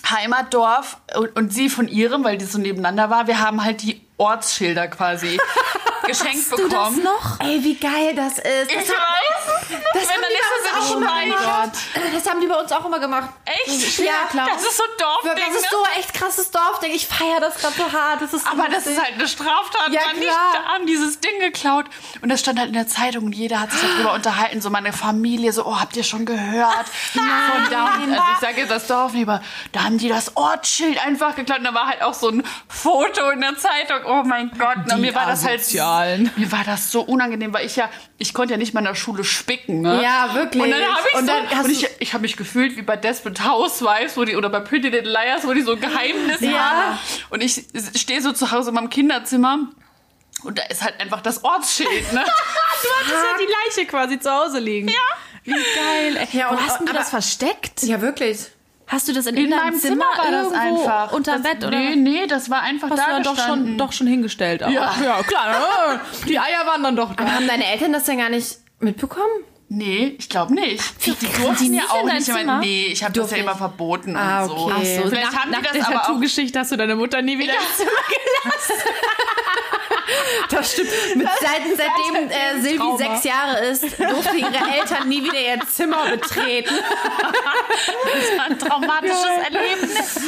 Heimatdorf und, und sie von ihrem, weil die so nebeneinander war, wir haben halt die Ortsschilder quasi geschenkt Du das bekommen. noch? Ey, wie geil das ist. Ich Das weiß hat, es. Das haben die bei uns auch immer gemacht. Das haben die bei uns auch immer gemacht. Echt? Ja, klar. Das ist so Dorfding. Das ist ne? so echt krasses Dorfding. Ich feiere das gerade so hart. Das ist Aber das ist halt eine Straftat, Ja, man klar. da haben dieses Ding geklaut. Und das stand halt in der Zeitung und jeder hat sich darüber unterhalten. So meine Familie, so, oh, habt ihr schon gehört? Von da, also ich sage jetzt das Dorf lieber, da haben die das Ortsschild einfach geklaut. Und da war halt auch so ein Foto in der Zeitung. Oh mein Gott. Und mir war das halt, mir war das so unangenehm, weil ich ja, ich konnte ja nicht mal in der Schule spicken. Ne? Ja, wirklich. Und dann habe ich Und so, dann hast und ich, ich habe mich gefühlt wie bei Desperate Housewives, wo die, oder bei Pretty Little Liars, wo die so Geheimnisse Ja. haben. Und ich stehe so zu Hause in meinem Kinderzimmer und da ist halt einfach das Ortsschild, ne? Du hattest ja die Leiche quasi zu Hause liegen. Ja. Wie geil. Ey. Ja, Wo und- hast denn du das versteckt? Ja, wirklich. Hast du das in, In deinem meinem Zimmer war das irgendwo einfach. Unterm das, Bett oder? Nee, nee, das war einfach Hast da du dann doch schon, doch schon hingestellt. Aber, Ja. ja, klar. äh, Die Eier waren dann doch da. Aber haben deine Eltern das denn gar nicht mitbekommen? Nee, ich glaube nicht. Die, die durften ja auch nicht. Ich Zimmer? nee, ich habe das ja immer verboten Ah, und so. okay. Ach so, Vielleicht nach, haben nach die das der Tattoo-Geschichte hast du deine Mutter nie wieder ins Zimmer gelassen. Das stimmt. Mit, seit, seitdem äh, Silvi Trauma. sechs Jahre ist, durften ihre Eltern nie wieder ihr Zimmer betreten. ein traumatisches Erlebnis.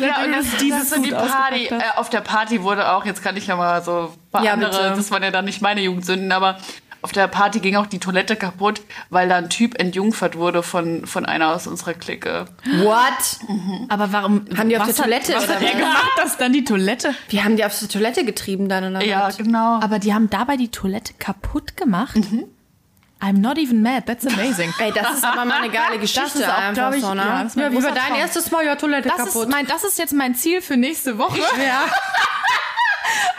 ja, und das, dieses in die Party. Äh, auf der Party wurde auch, jetzt kann ich ja mal so ein paar Ja, andere, bitte. das waren ja dann nicht meine Jugendsünden, aber auf der Party ging auch die Toilette kaputt, weil da ein Typ entjungfert wurde von, von einer aus unserer Clique. What? Aber warum? Haben die auf was der Toilette Hat, was hat er was? gemacht, dass dann die Toilette? Wir haben die auf die Toilette getrieben dann oder Ja, was? genau. Aber die haben dabei die Toilette kaputt gemacht? I'm not even mad. That's amazing. Ey, das ist aber mal eine geile Geschichte ist auch, einfach glaub ich, so, ne? ja, das ist mein wie war großer dein Traum. erstes Mal? Ja, Toilette Das kaputt. ist, mein, das ist jetzt mein Ziel für nächste Woche. ja.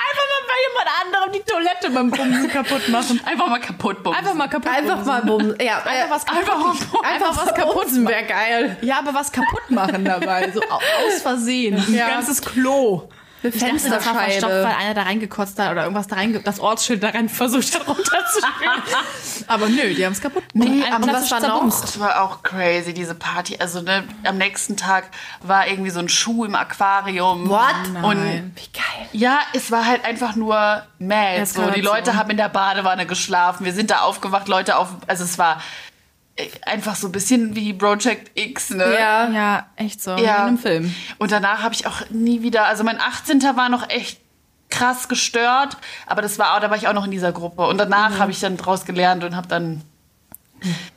Einfach mal bei jemand anderem die Toilette beim Bumsen kaputt machen. Einfach mal kaputt bumsen. Einfach mal kaputt Einfach mal bumm. Ja, Einfach was kaputt Einfach mal bumsen. einfach was kaputt wäre geil. Ja, aber was kaputt machen dabei. So au- aus Versehen. Ein Ja. ganzes Klo. Ich dachte, das war verstopft, weil einer da reingekotzt hat oder irgendwas da rein, das Ortsschild da rein versucht hat runterzuspielen. aber nö, die haben es kaputt gemacht. Nee, aber was war noch? Das war auch crazy, diese Party. Also ne, am nächsten Tag war irgendwie so ein Schuh im Aquarium. What? Und Wie geil. ja, es war halt einfach nur mad. So, die. Leute haben in der Badewanne geschlafen. Wir sind da aufgewacht, Leute auf. Also es war einfach so ein bisschen wie Project X, ne? Ja. Ja, echt so. Ja. Wie in einem Film. Und danach habe ich auch nie wieder, also mein 18. war noch echt krass gestört, aber das war auch, da war ich auch noch in dieser Gruppe. Und danach Mhm. habe ich dann draus gelernt und habe dann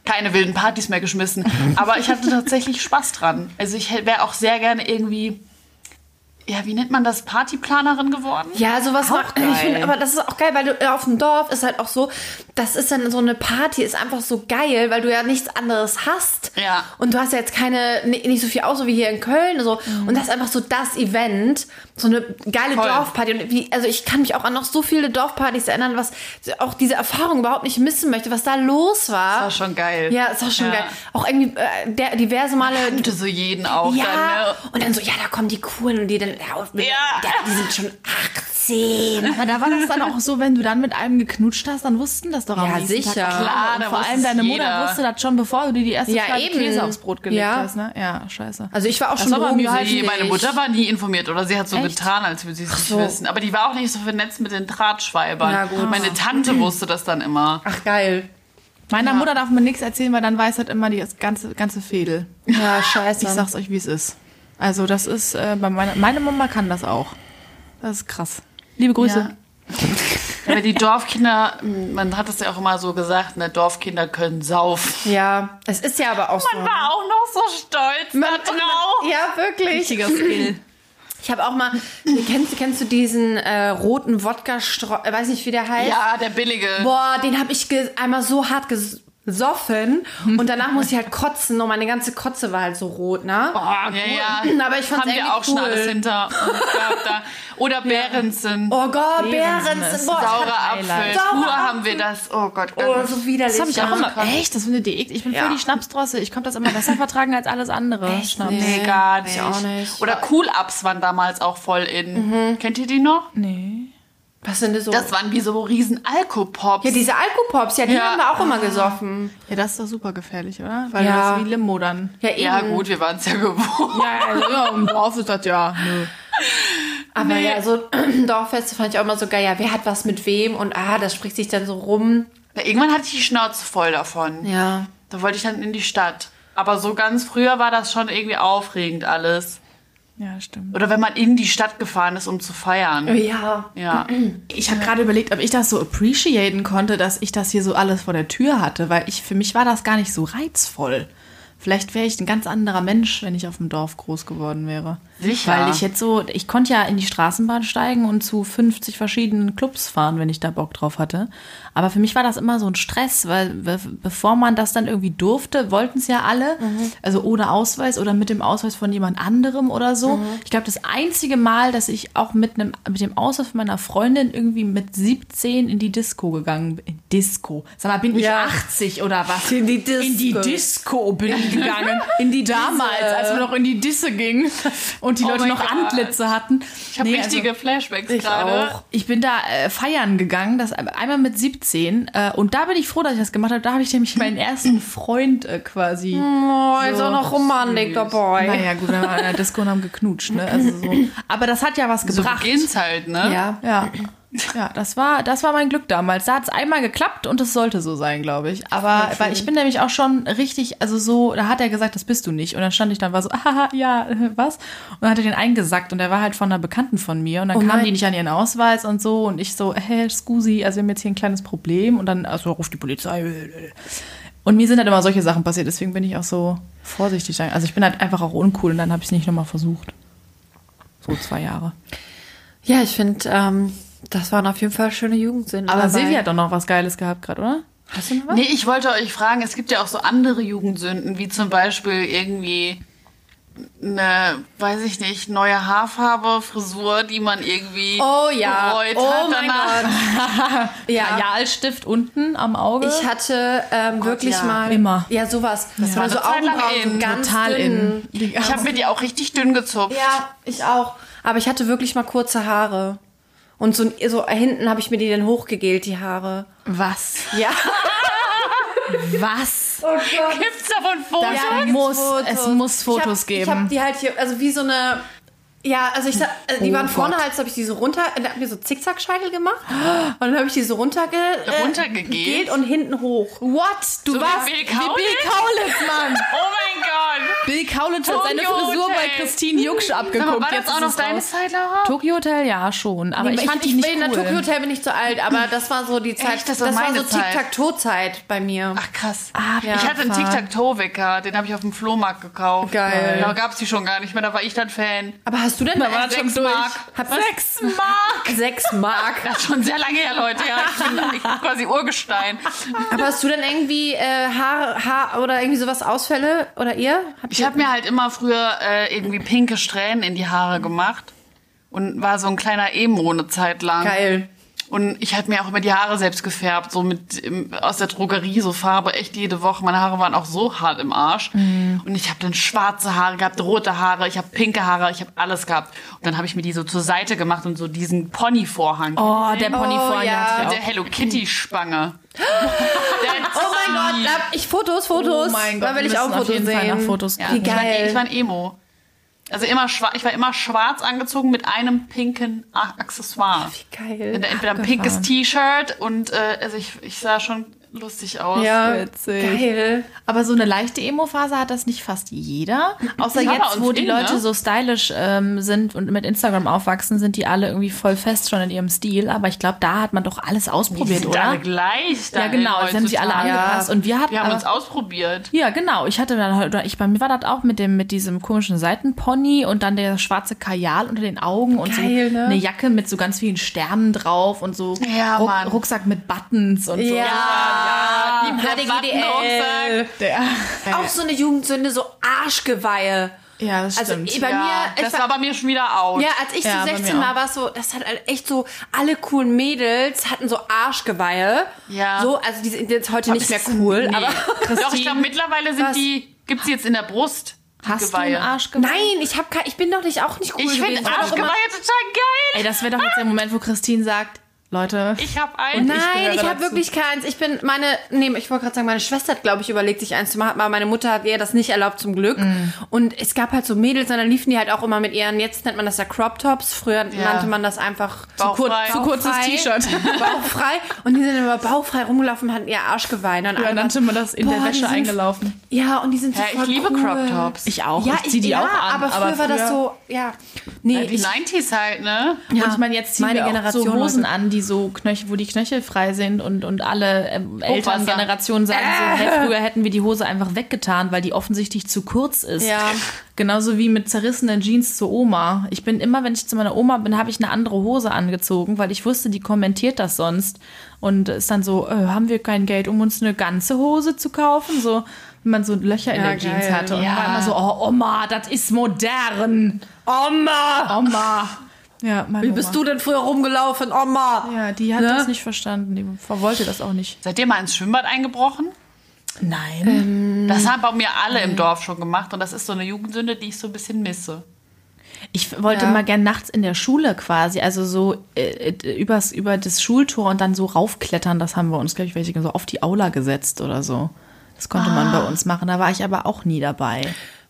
keine wilden Partys mehr geschmissen. Aber ich hatte tatsächlich Spaß dran. Also ich wäre auch sehr gerne irgendwie, ja, wie nennt man das, Partyplanerin geworden? Ja, sowas Auch macht. Ich geil. finde, aber das ist auch geil, weil du äh, auf dem Dorf ist halt auch so, das ist dann so eine Party, ist einfach so geil, weil du ja nichts anderes hast. Ja. Und du hast ja jetzt keine, ni- nicht so viel Auswahl wie hier in Köln. So. Und das ist einfach so das Event, so eine geile Voll. Dorfparty. Und wie, also ich kann mich auch an noch so viele Dorfpartys erinnern, was auch diese Erfahrung überhaupt nicht missen möchte, was da los war. Das war schon geil. ja, ist auch schon Ja. geil. Auch irgendwie äh, der, diverse Male. Kannte so jeden auch Ja, dann, ne? und dann so, ja, da kommen die Coolen und die dann, ja, Ja. ja die sind schon 18. Aber da war das dann auch so, wenn du dann mit einem geknutscht hast, dann wussten das doch am Ja, sicher. Tag. Klar, und vor allem deine Mutter jeder. wusste das schon, bevor du dir die erste Ja, Scheibe eben. Käse aufs Brot gelegt Ja. hast. Ne? Ja, scheiße. Also ich war auch Das schon war bei mir halt meine Mutter war nie informiert oder sie hat so Echt? Getan, als würde sie es nicht so. wissen. Aber die war auch nicht so vernetzt mit den Drahtschweibern. Na gut. Meine Tante wusste das dann immer. Ach, geil. Meiner Mutter darf man nichts erzählen, weil dann weiß halt immer die ganze, ganze Fädel. Ja, scheiße. Ich sag's euch, wie es ist. Also das ist, äh, bei meiner, meine Mama kann das auch. Das ist krass. Liebe Grüße. Ja. Aber die Dorfkinder, man hat es ja auch immer so gesagt, ne, Dorfkinder können saufen. Ja, es ist ja aber auch so. War auch noch so stolz Man- da drauf. Ja, wirklich. Richtiger Skill. Ich habe auch mal, kennst, du- kennst du diesen äh, roten wodka äh, weiß nicht, wie der heißt? Ja, der billige. Boah, den habe ich einmal so hart gesoffen und danach musste ich halt kotzen und meine ganze Kotze war halt so rot, ne? ja, ja. Aber ich fand's Haben wir irgendwie auch schon cool. alles hinter uns gehabt da. Oder Behrensen. Oh Gott, ist Boah, Saurer Apfel. Apfel. haben wir das. Oh Gott, Oh, ganz so widerlich. Das habe ich auch ja. immer. Echt? Das findet ihr eklig? Ich bin Ja. voll die Schnapsdrossel. Ich konnte das immer besser vertragen als alles andere. Echt? Schnaps. Nee. Gar nicht. Ich auch nicht. Oder Cool-Ups waren damals auch voll in. Kennt ihr die noch? Nee. Was sind das so? Das waren wie so riesen Alkopops. ja, diese Alkopops, ja, die Ja. haben wir auch immer gesoffen. Ja, das ist doch super gefährlich, oder? Weil Ja. das ist wie Limo dann. Ja, eben. ja gut, wir waren es ja gewohnt. Ja, also, ja, im Dorf ist das ja. Nö. Aber ja, so Dorffeste fand ich auch immer so geil. Ja, wer hat was mit wem und ah, das spricht sich dann so rum. Ja, irgendwann hatte ich die Schnauze voll davon. Ja. Da wollte ich dann in die Stadt. Aber so ganz früher war das schon irgendwie aufregend alles. Ja, stimmt. Oder wenn man in die Stadt gefahren ist, um zu feiern. Ja. Ja. Ich habe gerade überlegt, ob ich das so appreciaten konnte, dass ich das hier so alles vor der Tür hatte, weil ich für mich war das gar nicht so reizvoll. Vielleicht wäre ich ein ganz anderer Mensch, wenn ich auf dem Dorf groß geworden wäre. Sicher. Weil ich jetzt so, ich konnte ja in die Straßenbahn steigen und zu 50 verschiedenen Clubs fahren, wenn ich da Bock drauf hatte. Aber für mich war das immer so ein Stress, weil be bevor man das dann irgendwie durfte, wollten es ja alle. Also ohne Ausweis oder mit dem Ausweis von jemand anderem oder so. Ich glaube, das einzige Mal, dass ich auch mit, einem, mit dem Ausweis von meiner Freundin irgendwie mit 17 in die Disco gegangen bin. Disco. Sag mal, bin ich Ja. 80 oder was? In die Disco. In die Disco bin ich gegangen. In die damals, als wir noch in die Disse gingen und die Oh Leute noch Gott. Antlitze hatten. Ich habe Nee, richtige also, Flashbacks ich gerade. auch. ich bin da äh, feiern gegangen, das einmal mit 17 äh, und da bin ich froh, dass ich das gemacht habe. Da habe ich nämlich meinen ersten Freund äh, quasi. Oh, ist So auch noch Romantik dabei. Naja, gut, wir waren in der Disco und haben geknutscht, ne? Also so. Aber das hat ja was So gebracht. beginnt's halt, ne? Ja. Ja. Ja, das war, das war mein Glück damals. Da hat es einmal geklappt und es sollte so sein, glaube ich. Aber weil ich bin nämlich auch schon richtig, also so, da hat er gesagt, das bist du nicht. Und dann stand ich dann, war so, haha, ja, was? Und dann hat er den eingesackt und der war halt von einer Bekannten von mir. Und dann Oh kam nein. die nicht an ihren Ausweis und so. Und ich so, hä, Scusi, also wir haben jetzt hier ein kleines Problem. Und dann, also ruft die Polizei. Und mir sind halt immer solche Sachen passiert, deswegen bin ich auch so vorsichtig. Also ich bin halt einfach auch uncool und dann habe ich es nicht nochmal versucht. So zwei Jahre. Ja, ich finde, ähm, das waren auf jeden Fall schöne Jugendsünden. Aber dabei. Silvia hat doch noch was Geiles gehabt gerade, oder? Hast du noch was? Nee, ich wollte euch fragen, es gibt ja auch so andere Jugendsünden, wie zum Beispiel irgendwie eine, weiß ich nicht, neue Haarfarbe, Frisur, die man irgendwie Oh ja. bereut Oh hat mein danach. Ja. Kajalstift unten am Auge. Ich hatte ähm, wirklich ja. mal. Immer. Ja, sowas. Das war war so Zeit lang Augenbrauen, so in. ganz Total dünn. in. Ich habe mir die auch richtig dünn gezupft. Ja, ich auch. Aber ich hatte wirklich mal kurze Haare. Und so, so hinten habe ich mir die dann hochgegelt, die Haare. Was? Ja. Was? Oh Gott. Gibt's davon Fotos? Ja, muss, es muss Fotos ich hab, Ich habe geben. die halt hier, also wie so eine. Ja, also ich sag, also die Oh waren vorne Gott. halt, so habe ich die so runter, da hab mir so Zickzackscheitel gemacht und dann habe ich die so runterge, äh, Runtergegelt? gegelt und hinten hoch. What? Du So wie warst Bill wie Bill Kaulitz? Kaulitz, Mann. Oh mein Gott! Bill Kaulitz hat seine Frisur bei Hotel. Christine Jucksch Sag mal, abgeguckt. war das Jetzt auch ist noch es deine raus. Zeit, Laura? Tokyo Hotel, ja, schon. Aber ich fand die ich nicht bin in cool. Tokyo Hotel bin ich zu alt, aber das war so die Zeit, Echt? Das das, war war meine so Zeit. Tic-Tac-Toe-Zeit bei mir. Ach krass. Ah, ich hatte einen Tic-Tac-Toe-Wecker, den habe ich auf dem Flohmarkt gekauft. Geil. Da gab's die schon gar nicht mehr, da war ich dann Fan. aber hast du denn Da war das schon sechs durch. Mark? Hab Sechs Mark. Sechs Mark. Das ist schon sehr lange her, Leute. Ja, ich bin, ich bin quasi Urgestein. Aber hast du denn irgendwie äh, Haar, Haar oder irgendwie sowas Ausfälle oder ihr? Habt Ich habe mir halt immer früher äh, irgendwie pinke Strähnen in die Haare gemacht und war so ein kleiner Emo eine Zeit lang. geil. Und ich habe mir auch immer die Haare selbst gefärbt, so mit ähm, aus der Drogerie, so Farbe, echt jede Woche. Meine Haare waren auch so hart im Arsch. Mhm. Und ich habe dann schwarze Haare gehabt, rote Haare, ich habe pinke Haare, ich habe alles gehabt. Und dann habe ich mir die so zur Seite gemacht und so diesen Pony-Vorhang. Oh, der Oh, vorne ja. hatte Mit der auch. Hello Kitty-Spange. Oh mein Gott, da hab ich Fotos, Fotos. Oh mein Gott, da will ich auch Fotos sehen. Fotos Ja, Wie ich war- geil. Ich war ein Emo. Also immer schwarz, ich war immer schwarz angezogen mit einem pinken Accessoire. Geil. Entweder ein pinkes T-Shirt und äh, also ich, ich sah schon lustig aus. Ja, Witzig. geil. Aber so eine leichte Emo-Phase hat das nicht fast jeder. Außer Ja, jetzt, wo die in, Leute ne? so stylisch ähm, sind und mit Instagram aufwachsen, sind die alle irgendwie voll fest schon in ihrem Stil. Aber ich glaube, da hat man doch alles Die ausprobiert, sind alle oder? gleich. Ja, genau. Jetzt haben sich alle angepasst. Und wir hatten Wir haben aber- uns ausprobiert. Ja, genau. Ich hatte dann halt, oder ich bei mir war das auch mit dem mit diesem komischen Seitenpony und dann der schwarze Kajal unter den Augen und Geil, so ne? eine Jacke mit so ganz vielen Sternen drauf und so Ja, Mann. Rucksack mit Buttons und so. Ja, ja, die der HDGDL. Buttonrucksack. Der, Auch so eine Jugendsünde, so Arschgeweihe. ja, das Also stimmt. bei ja, mir, das war bei mir schon wieder out. Ja, als ich Ja, so bei 16 mir war, war es so, das hat halt echt so, alle coolen Mädels hatten so Arschgeweihe. Ja. So, also die sind jetzt heute nicht mehr cool, Nee. aber. Doch, ich glaube, mittlerweile sind Was? die, gibt's die jetzt in der Brust. Hast du einen Geweihe. Arsch gemacht? Nein, ich, hab ich bin doch nicht auch nicht cool Ich finde war Arschgeweihe total geil. Ey, das wäre doch jetzt der Moment, wo Christine sagt, Leute. Ich habe einen. Nein, gehöre ich, habe wirklich keins. Ich bin meine, nee, ich wollte gerade sagen, meine Schwester hat, glaube ich, überlegt, sich eins zu machen, aber meine Mutter hat ihr das nicht erlaubt, zum Glück. Mm. Und es gab halt so Mädels, und dann liefen die halt auch immer mit ihren, jetzt nennt man das ja Crop Tops, früher Ja. nannte man das einfach Bauchfrei. zu, Zu kurzes. T-Shirt. bauchfrei. Und die sind immer bauchfrei rumgelaufen und hatten ihr Arsch geweint. Und Ja, nannte man das in der boah, Wäsche die sind- eingelaufen. Ja, und die sind so Ja, ich voll liebe cool. Crop Tops. Ich auch. Ja, ich zieh die ja, auch an. aber früher war das so, ja. Nee, die ich, 90s halt, ne? ja, und ich meine, jetzt ziehen meine wir auch Generation, so Hosen an, die so Knöchel, wo die Knöchel frei sind und, und alle ähm, älteren Hochwasser. Generationen sagen so, hey, früher hätten wir die Hose einfach weggetan, weil die offensichtlich zu kurz ist. Ja. Genauso wie mit zerrissenen Jeans zur Oma. Ich bin immer, wenn ich zu meiner Oma bin, habe ich eine andere Hose angezogen, weil ich wusste, die kommentiert das sonst. Und ist dann so, äh, haben wir kein Geld, um uns eine ganze Hose zu kaufen? So, wenn man so Löcher in Ja, der Jeans geil. hatte. Und Ja. war immer so, oh Oma, das ist modern. Oma! Oma. Ja, meine Wie bist du denn früher rumgelaufen, Oma? Ja, die hat Ne? das nicht verstanden. Die wollte das auch nicht. Seid ihr mal ins Schwimmbad eingebrochen? Nein. Das haben bei mir alle im Dorf schon gemacht und das ist so eine Jugendsünde, die ich so ein bisschen misse. Ich wollte Ja. mal gern nachts in der Schule quasi, also so äh, äh, übers, über das Schultor und dann so raufklettern. Das haben wir uns, glaube ich, welche so auf die Aula gesetzt oder so. Das konnte man bei uns machen. Da war ich aber auch nie dabei.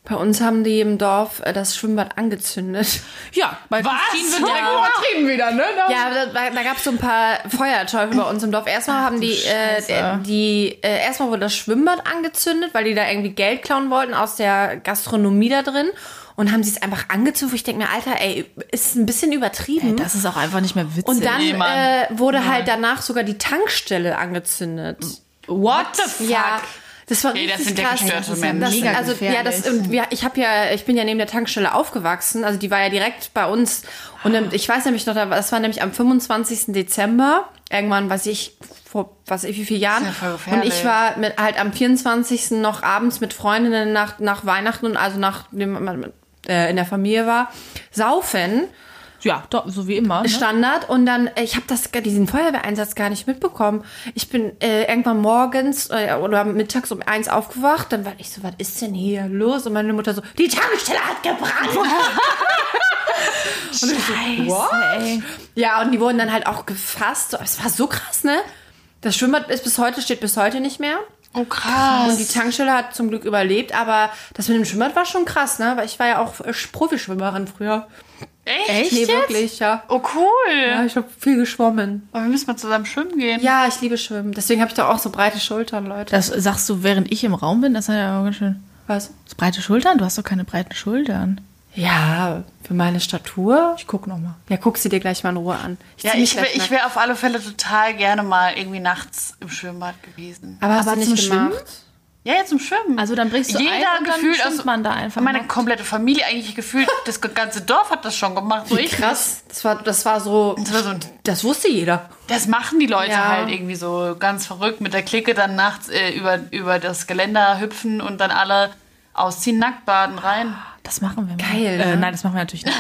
Bei uns haben die im Dorf äh, das Schwimmbad angezündet. Ja, bei Was? Christine wird direkt Ja. übertrieben wieder, ne? Ja, da, da gab es so ein paar Feuerteufel bei uns im Dorf. Erstmal haben die, äh, die äh, erstmal wurde das Schwimmbad angezündet, weil die da irgendwie Geld klauen wollten aus der Gastronomie da drin. Und haben sie es einfach angezündet, ich denke mir, Alter, ey, ist ein bisschen übertrieben. Das ist auch einfach nicht mehr witzig. und dann Nee, äh, wurde halt danach sogar die Tankstelle angezündet. what the fuck? Ja, das war Okay, das richtig sind ja krass. gestörte das, Menschen. das, Mega also ja, das und ja, ich habe ja, ich bin ja neben der Tankstelle aufgewachsen. Also die war ja direkt bei uns. Und dann, ich weiß nämlich noch, das war nämlich am 25. Dezember. Irgendwann, weiß ich, vor was ich wie viele Jahren. Das ist ja voll und ich war mit halt am 24. noch abends mit Freundinnen nach, nach Weihnachten und also nachdem man äh, in der Familie war, saufen. Ja, doch, so wie immer. Ne? Standard und dann äh, ich habe das diesen Feuerwehreinsatz gar nicht mitbekommen. Ich bin äh, irgendwann morgens äh, oder mittags um eins aufgewacht, dann war ich so, was ist denn hier los? Und meine Mutter so, die Tankstelle hat gebrannt. und ich so, what? Ja, und die wurden dann halt auch gefasst. Es war so krass, ne? Das Schwimmbad ist bis heute steht bis heute nicht mehr. Oh krass. Und die Tankstelle hat zum Glück überlebt, aber das mit dem Schwimmbad war schon krass, ne? Weil ich war ja auch äh, Profischwimmerin früher. Echt? Nee, wirklich, ja. Oh cool. Ja, ich habe viel geschwommen. Aber wir müssen mal zusammen schwimmen gehen. Ja, ich liebe Schwimmen. Deswegen habe ich doch auch so breite Schultern, Leute. Das sagst du, während ich im Raum bin? Das ist ja auch ganz schön. Was? Breite Schultern? Du hast doch keine breiten Schultern. Ja, für meine Statur. Ich guck noch mal. Ja, guck sie dir gleich mal in Ruhe an. Ja, ich wäre gleich ich wär auf alle Fälle total gerne mal irgendwie nachts im Schwimmbad gewesen. Aber hast Aber du zum nicht Schwimmen? Ja, jetzt zum Schwimmen. Also dann brichst du Jeder ein und dann gefühlt, schwimmt also man da einfach Meine nackt. komplette Familie eigentlich gefühlt, das ganze Dorf hat das schon gemacht. So ich Krass. Das war, das war so. Das war so ein- Das wusste jeder. Das machen die Leute Ja. halt irgendwie so ganz verrückt mit der Clique dann nachts äh, über, über das Geländer hüpfen und dann alle ausziehen, nackt baden rein. Das machen wir mal. Geil, Äh, ne? nein, das machen wir natürlich nicht.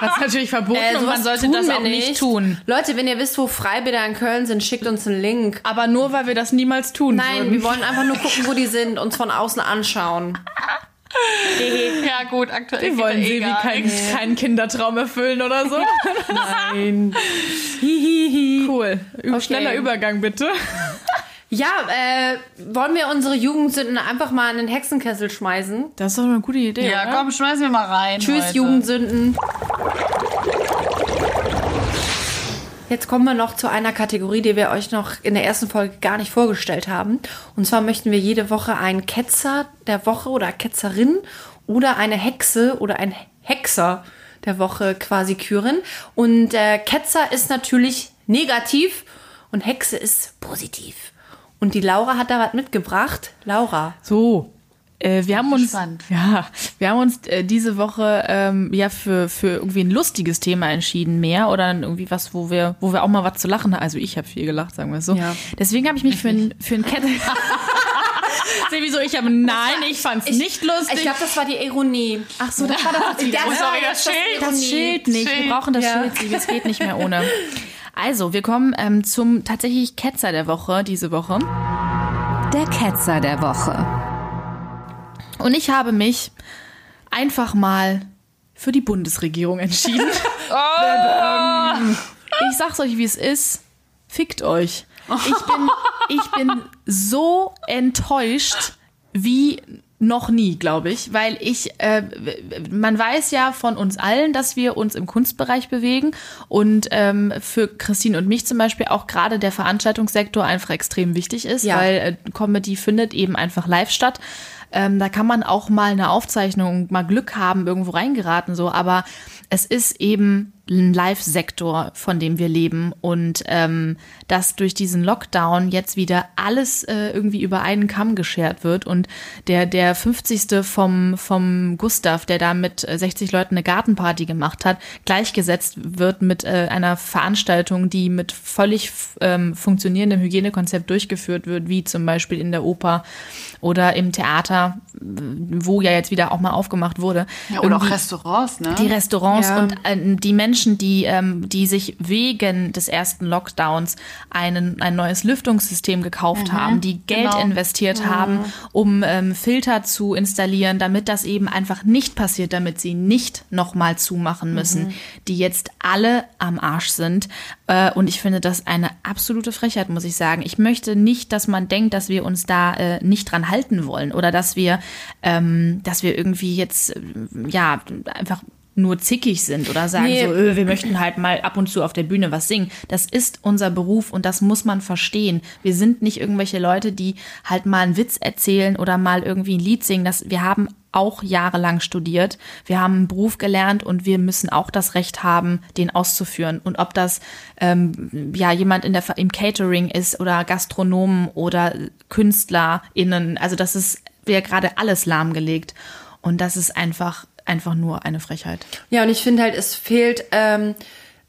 Das ist natürlich verboten und sowas man sollte das auch nicht tun. Leute, wenn ihr wisst, wo Freibäder in Köln sind, schickt uns einen Link. Aber nur, weil wir das niemals tun Nein, würden. wir wollen einfach nur gucken, wo die sind, uns von außen anschauen. Ja gut, aktuell Wir wollen ja eh Silvi gar keinen, Kindertraum erfüllen oder so. Nein. Hihihi. Cool. Ü- Schneller Übergang bitte. Ja, äh, wollen wir unsere Jugendsünden einfach mal in den Hexenkessel schmeißen? Das ist doch eine gute Idee, Ja, oder? komm, schmeißen wir mal rein. Tschüss, heute. Jugendsünden. Jetzt kommen wir noch zu einer Kategorie, die wir euch noch in der ersten Folge gar nicht vorgestellt haben. Und zwar möchten wir jede Woche einen Ketzer der Woche oder Ketzerin oder eine Hexe oder ein Hexer der Woche quasi küren. Und äh, Ketzer ist natürlich negativ und Hexe ist positiv. Und die Laura hat da was mitgebracht. Laura. So. Äh, wir haben uns, ja, wir haben uns äh, diese Woche ähm, ja für, für irgendwie ein lustiges Thema entschieden, mehr oder irgendwie was, wo wir, wo wir auch mal was zu lachen haben. Also ich habe viel gelacht, sagen wir es so. Ja. Deswegen habe ich mich für ein, für ein Cat. Sehe wieso ich habe nein, ich fand's nicht lustig. Ich glaube, das war die Ironie. Ach so, das war das Ja, Oh, sorry, das das- Schild. das Schild nicht. Schild. Wir brauchen das Ja. Schild, es geht nicht mehr ohne. Also, wir kommen ähm, zum tatsächlich Ketzer der Woche diese Woche. Der Ketzer der Woche. Und ich habe mich einfach mal für die Bundesregierung entschieden. ich sag's euch, wie es ist. Fickt euch. Ich bin, ich bin so enttäuscht wie noch nie, glaube ich, weil ich, äh, man weiß ja von uns allen, dass wir uns im Kunstbereich bewegen und ähm, für Christine und mich zum Beispiel auch gerade der Veranstaltungssektor einfach extrem wichtig ist, Ja. weil äh, Comedy findet eben einfach live statt. Ähm, da kann man auch mal eine Aufzeichnung, mal Glück haben, irgendwo reingeraten, so, aber es ist eben Live-Sektor, von dem wir leben und ähm, dass durch diesen Lockdown jetzt wieder alles äh, irgendwie über einen Kamm geschert wird und der der 50. vom vom Gustav, der da mit äh, 60 Leuten eine Gartenparty gemacht hat, gleichgesetzt wird mit äh, einer Veranstaltung, die mit völlig ähm, funktionierendem Hygienekonzept durchgeführt wird, wie zum Beispiel in der Oper oder im Theater, wo ja jetzt wieder auch mal aufgemacht wurde. Ja, oder auch Irgendwie- Restaurants, ne? die Restaurants Ja. und äh, die Menschen, die, ähm, die sich wegen des ersten Lockdowns einen, ein neues Lüftungssystem gekauft haben, die Geld genau. investiert haben, um ähm, Filter zu installieren, damit das eben einfach nicht passiert, damit sie nicht nochmal zumachen müssen, die jetzt alle am Arsch sind. Äh, und ich finde das eine absolute Frechheit, muss ich sagen. Ich möchte nicht, dass man denkt, dass wir uns da äh, nicht dran halten wollen oder dass wir, ähm, dass wir irgendwie jetzt, äh, ja, einfach nur zickig sind oder sagen Nee. so, öh, wir möchten halt mal ab und zu auf der Bühne was singen. Das ist unser Beruf und das muss man verstehen. Wir sind nicht irgendwelche Leute, die halt mal einen Witz erzählen oder mal irgendwie ein Lied singen. Das, wir haben auch jahrelang studiert. Wir haben einen Beruf gelernt und wir müssen auch das Recht haben, den auszuführen. Und ob das ähm, ja jemand in der im Catering ist oder Gastronomen oder KünstlerInnen, also das ist wäre gerade alles lahmgelegt. Und das ist einfach einfach nur eine Frechheit. Ja, und ich finde halt, es fehlt ähm,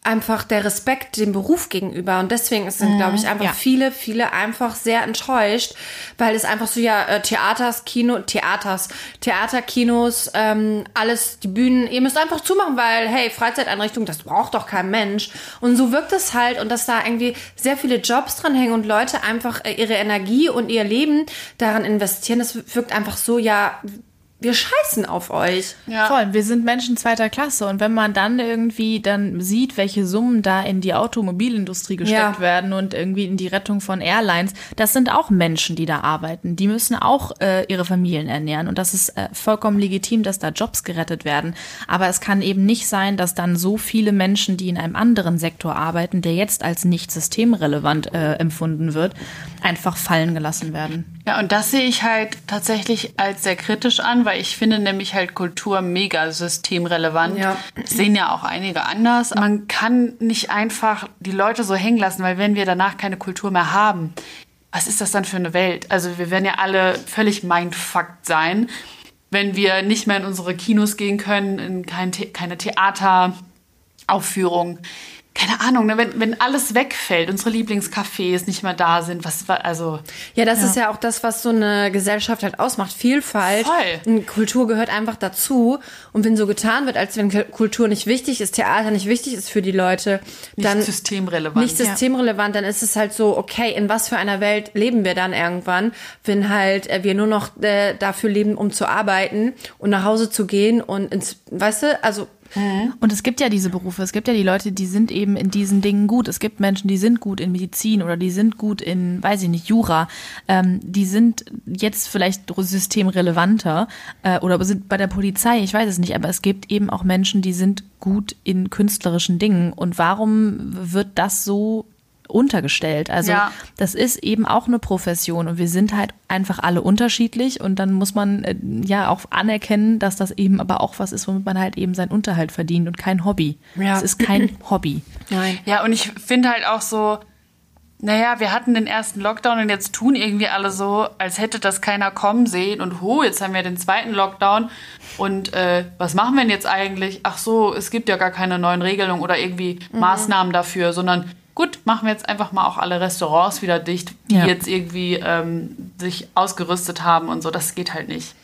einfach der Respekt dem Beruf gegenüber. Und deswegen sind, glaube ich, einfach ja. viele, viele einfach sehr enttäuscht, weil es einfach so, ja, äh, Theaters, Kino, Theaters, Theaterkinos, ähm, alles, die Bühnen, ihr müsst einfach zumachen, weil, hey, Freizeiteinrichtung, das braucht doch kein Mensch. Und so wirkt es halt und dass da irgendwie sehr viele Jobs dran hängen und Leute einfach äh, ihre Energie und ihr Leben daran investieren, das wirkt einfach so, ja, wir scheißen auf euch. Ja. Voll, wir sind Menschen zweiter Klasse und wenn man dann irgendwie dann sieht, welche Summen da in die Automobilindustrie gesteckt Ja. werden und irgendwie in die Rettung von Airlines, das sind auch Menschen, die da arbeiten. Die müssen auch äh, ihre Familien ernähren und das ist äh, vollkommen legitim, dass da Jobs gerettet werden. Aber es kann eben nicht sein, dass dann so viele Menschen, die in einem anderen Sektor arbeiten, der jetzt als nicht systemrelevant äh, empfunden wird, einfach fallen gelassen werden. Ja, und das sehe ich halt tatsächlich als sehr kritisch an, weil ich finde nämlich halt Kultur mega systemrelevant. Ja. Das sehen ja auch einige anders. Man kann nicht einfach die Leute so hängen lassen, weil wenn wir danach keine Kultur mehr haben, was ist das dann für eine Welt? Also wir werden ja alle völlig mindfucked sein, wenn wir nicht mehr in unsere Kinos gehen können, in kein The keine Theateraufführung. Keine Ahnung, ne? wenn, wenn alles wegfällt, unsere Lieblingscafés nicht mehr da sind, was also. Ja, das ist ja auch das, was so eine Gesellschaft halt ausmacht. Vielfalt. Voll. Kultur gehört einfach dazu. Und wenn so getan wird, als wenn Kultur nicht wichtig ist, Theater nicht wichtig ist für die Leute, Nicht dann systemrelevant. nicht systemrelevant, dann ist es halt so, okay, in was für einer Welt leben wir dann irgendwann, wenn halt äh, wir nur noch äh, dafür leben, um zu arbeiten und nach Hause zu gehen und ins, weißt du, also Und es gibt ja diese Berufe, es gibt ja die Leute, die sind eben in diesen Dingen gut. Es gibt Menschen, die sind gut in Medizin oder die sind gut in, weiß ich nicht, Jura. Ähm, die sind jetzt vielleicht systemrelevanter äh, oder sind bei der Polizei, ich weiß es nicht, aber es gibt eben auch Menschen, die sind gut in künstlerischen Dingen. Und warum wird das so untergestellt. Also Ja. das ist eben auch eine Profession und wir sind halt einfach alle unterschiedlich und dann muss man äh, ja auch anerkennen, dass das eben aber auch was ist, womit man halt eben seinen Unterhalt verdient und kein Hobby. Ja. Es ist kein Hobby. nein. Ja, und ich finde halt auch so, naja, wir hatten den ersten Lockdown und jetzt tun irgendwie alle so, als hätte das keiner kommen sehen und ho, jetzt haben wir den zweiten Lockdown und äh, was machen wir denn jetzt eigentlich? Ach so, es gibt ja gar keine neuen Regelungen oder irgendwie Maßnahmen dafür, sondern gut, machen wir jetzt einfach mal auch alle Restaurants wieder dicht, die Ja. jetzt irgendwie ähm, sich ausgerüstet haben und so. Das geht halt nicht.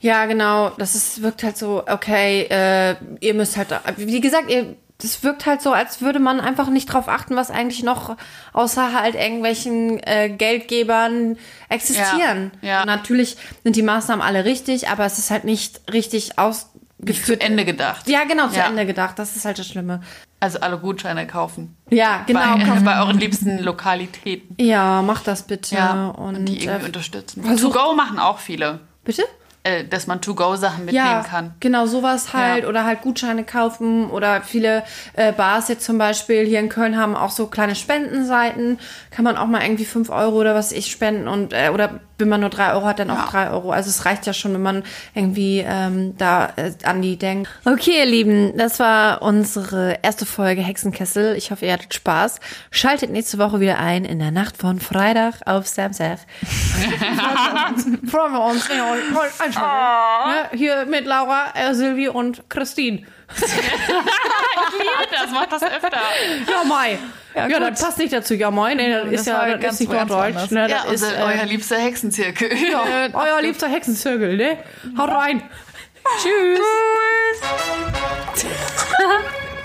Ja, genau. Das ist, wirkt halt so, okay, äh, ihr müsst halt, wie gesagt, ihr, das wirkt halt so, als würde man einfach nicht drauf achten, was eigentlich noch außer halt irgendwelchen äh, Geldgebern existieren. Ja, ja. Natürlich sind die Maßnahmen alle richtig, aber es ist halt nicht richtig ausgeführt. zu Ende gedacht. Ja, genau, zu Ja. Ende gedacht. Das ist halt das Schlimme. Also alle Gutscheine kaufen. Ja, genau. bei, kauf- bei euren liebsten Lokalitäten. Ja, mach das bitte. Ja, und, die irgendwie äh, unterstützen. To-Go machen auch viele. bitte? Äh, dass man To-Go-Sachen mitnehmen Ja, kann. genau, sowas halt. Ja. Oder halt Gutscheine kaufen. Oder viele äh, Bars jetzt zum Beispiel hier in Köln haben auch so kleine Spendenseiten. Kann man auch mal irgendwie 5 Euro oder was ich spenden. und äh, Oder wenn man nur 3 Euro hat, dann auch Ja. 3 Euro. Also es reicht ja schon, wenn man irgendwie ähm, da äh, an die denkt. Okay, ihr Lieben, das war unsere erste Folge Hexenkessel. Ich hoffe, ihr hattet Spaß. Schaltet nächste Woche wieder ein in der Nacht von Freitag auf Samsaf. Freuen wir uns. Ja, einschalten. Ja, hier mit Laura, äh, Silvi und Christine. Das macht das öfter. Ja, Mai. Ja, gut. das passt nicht dazu. Ja, Mai. Nee, das, ist das ja war das ganz ist nicht ganz anders. Ne, Ja, das ist äh, euer liebster Hexenzirkel. ja, euer liebster Hexenzirkel, ne? Haut rein. Tschüss.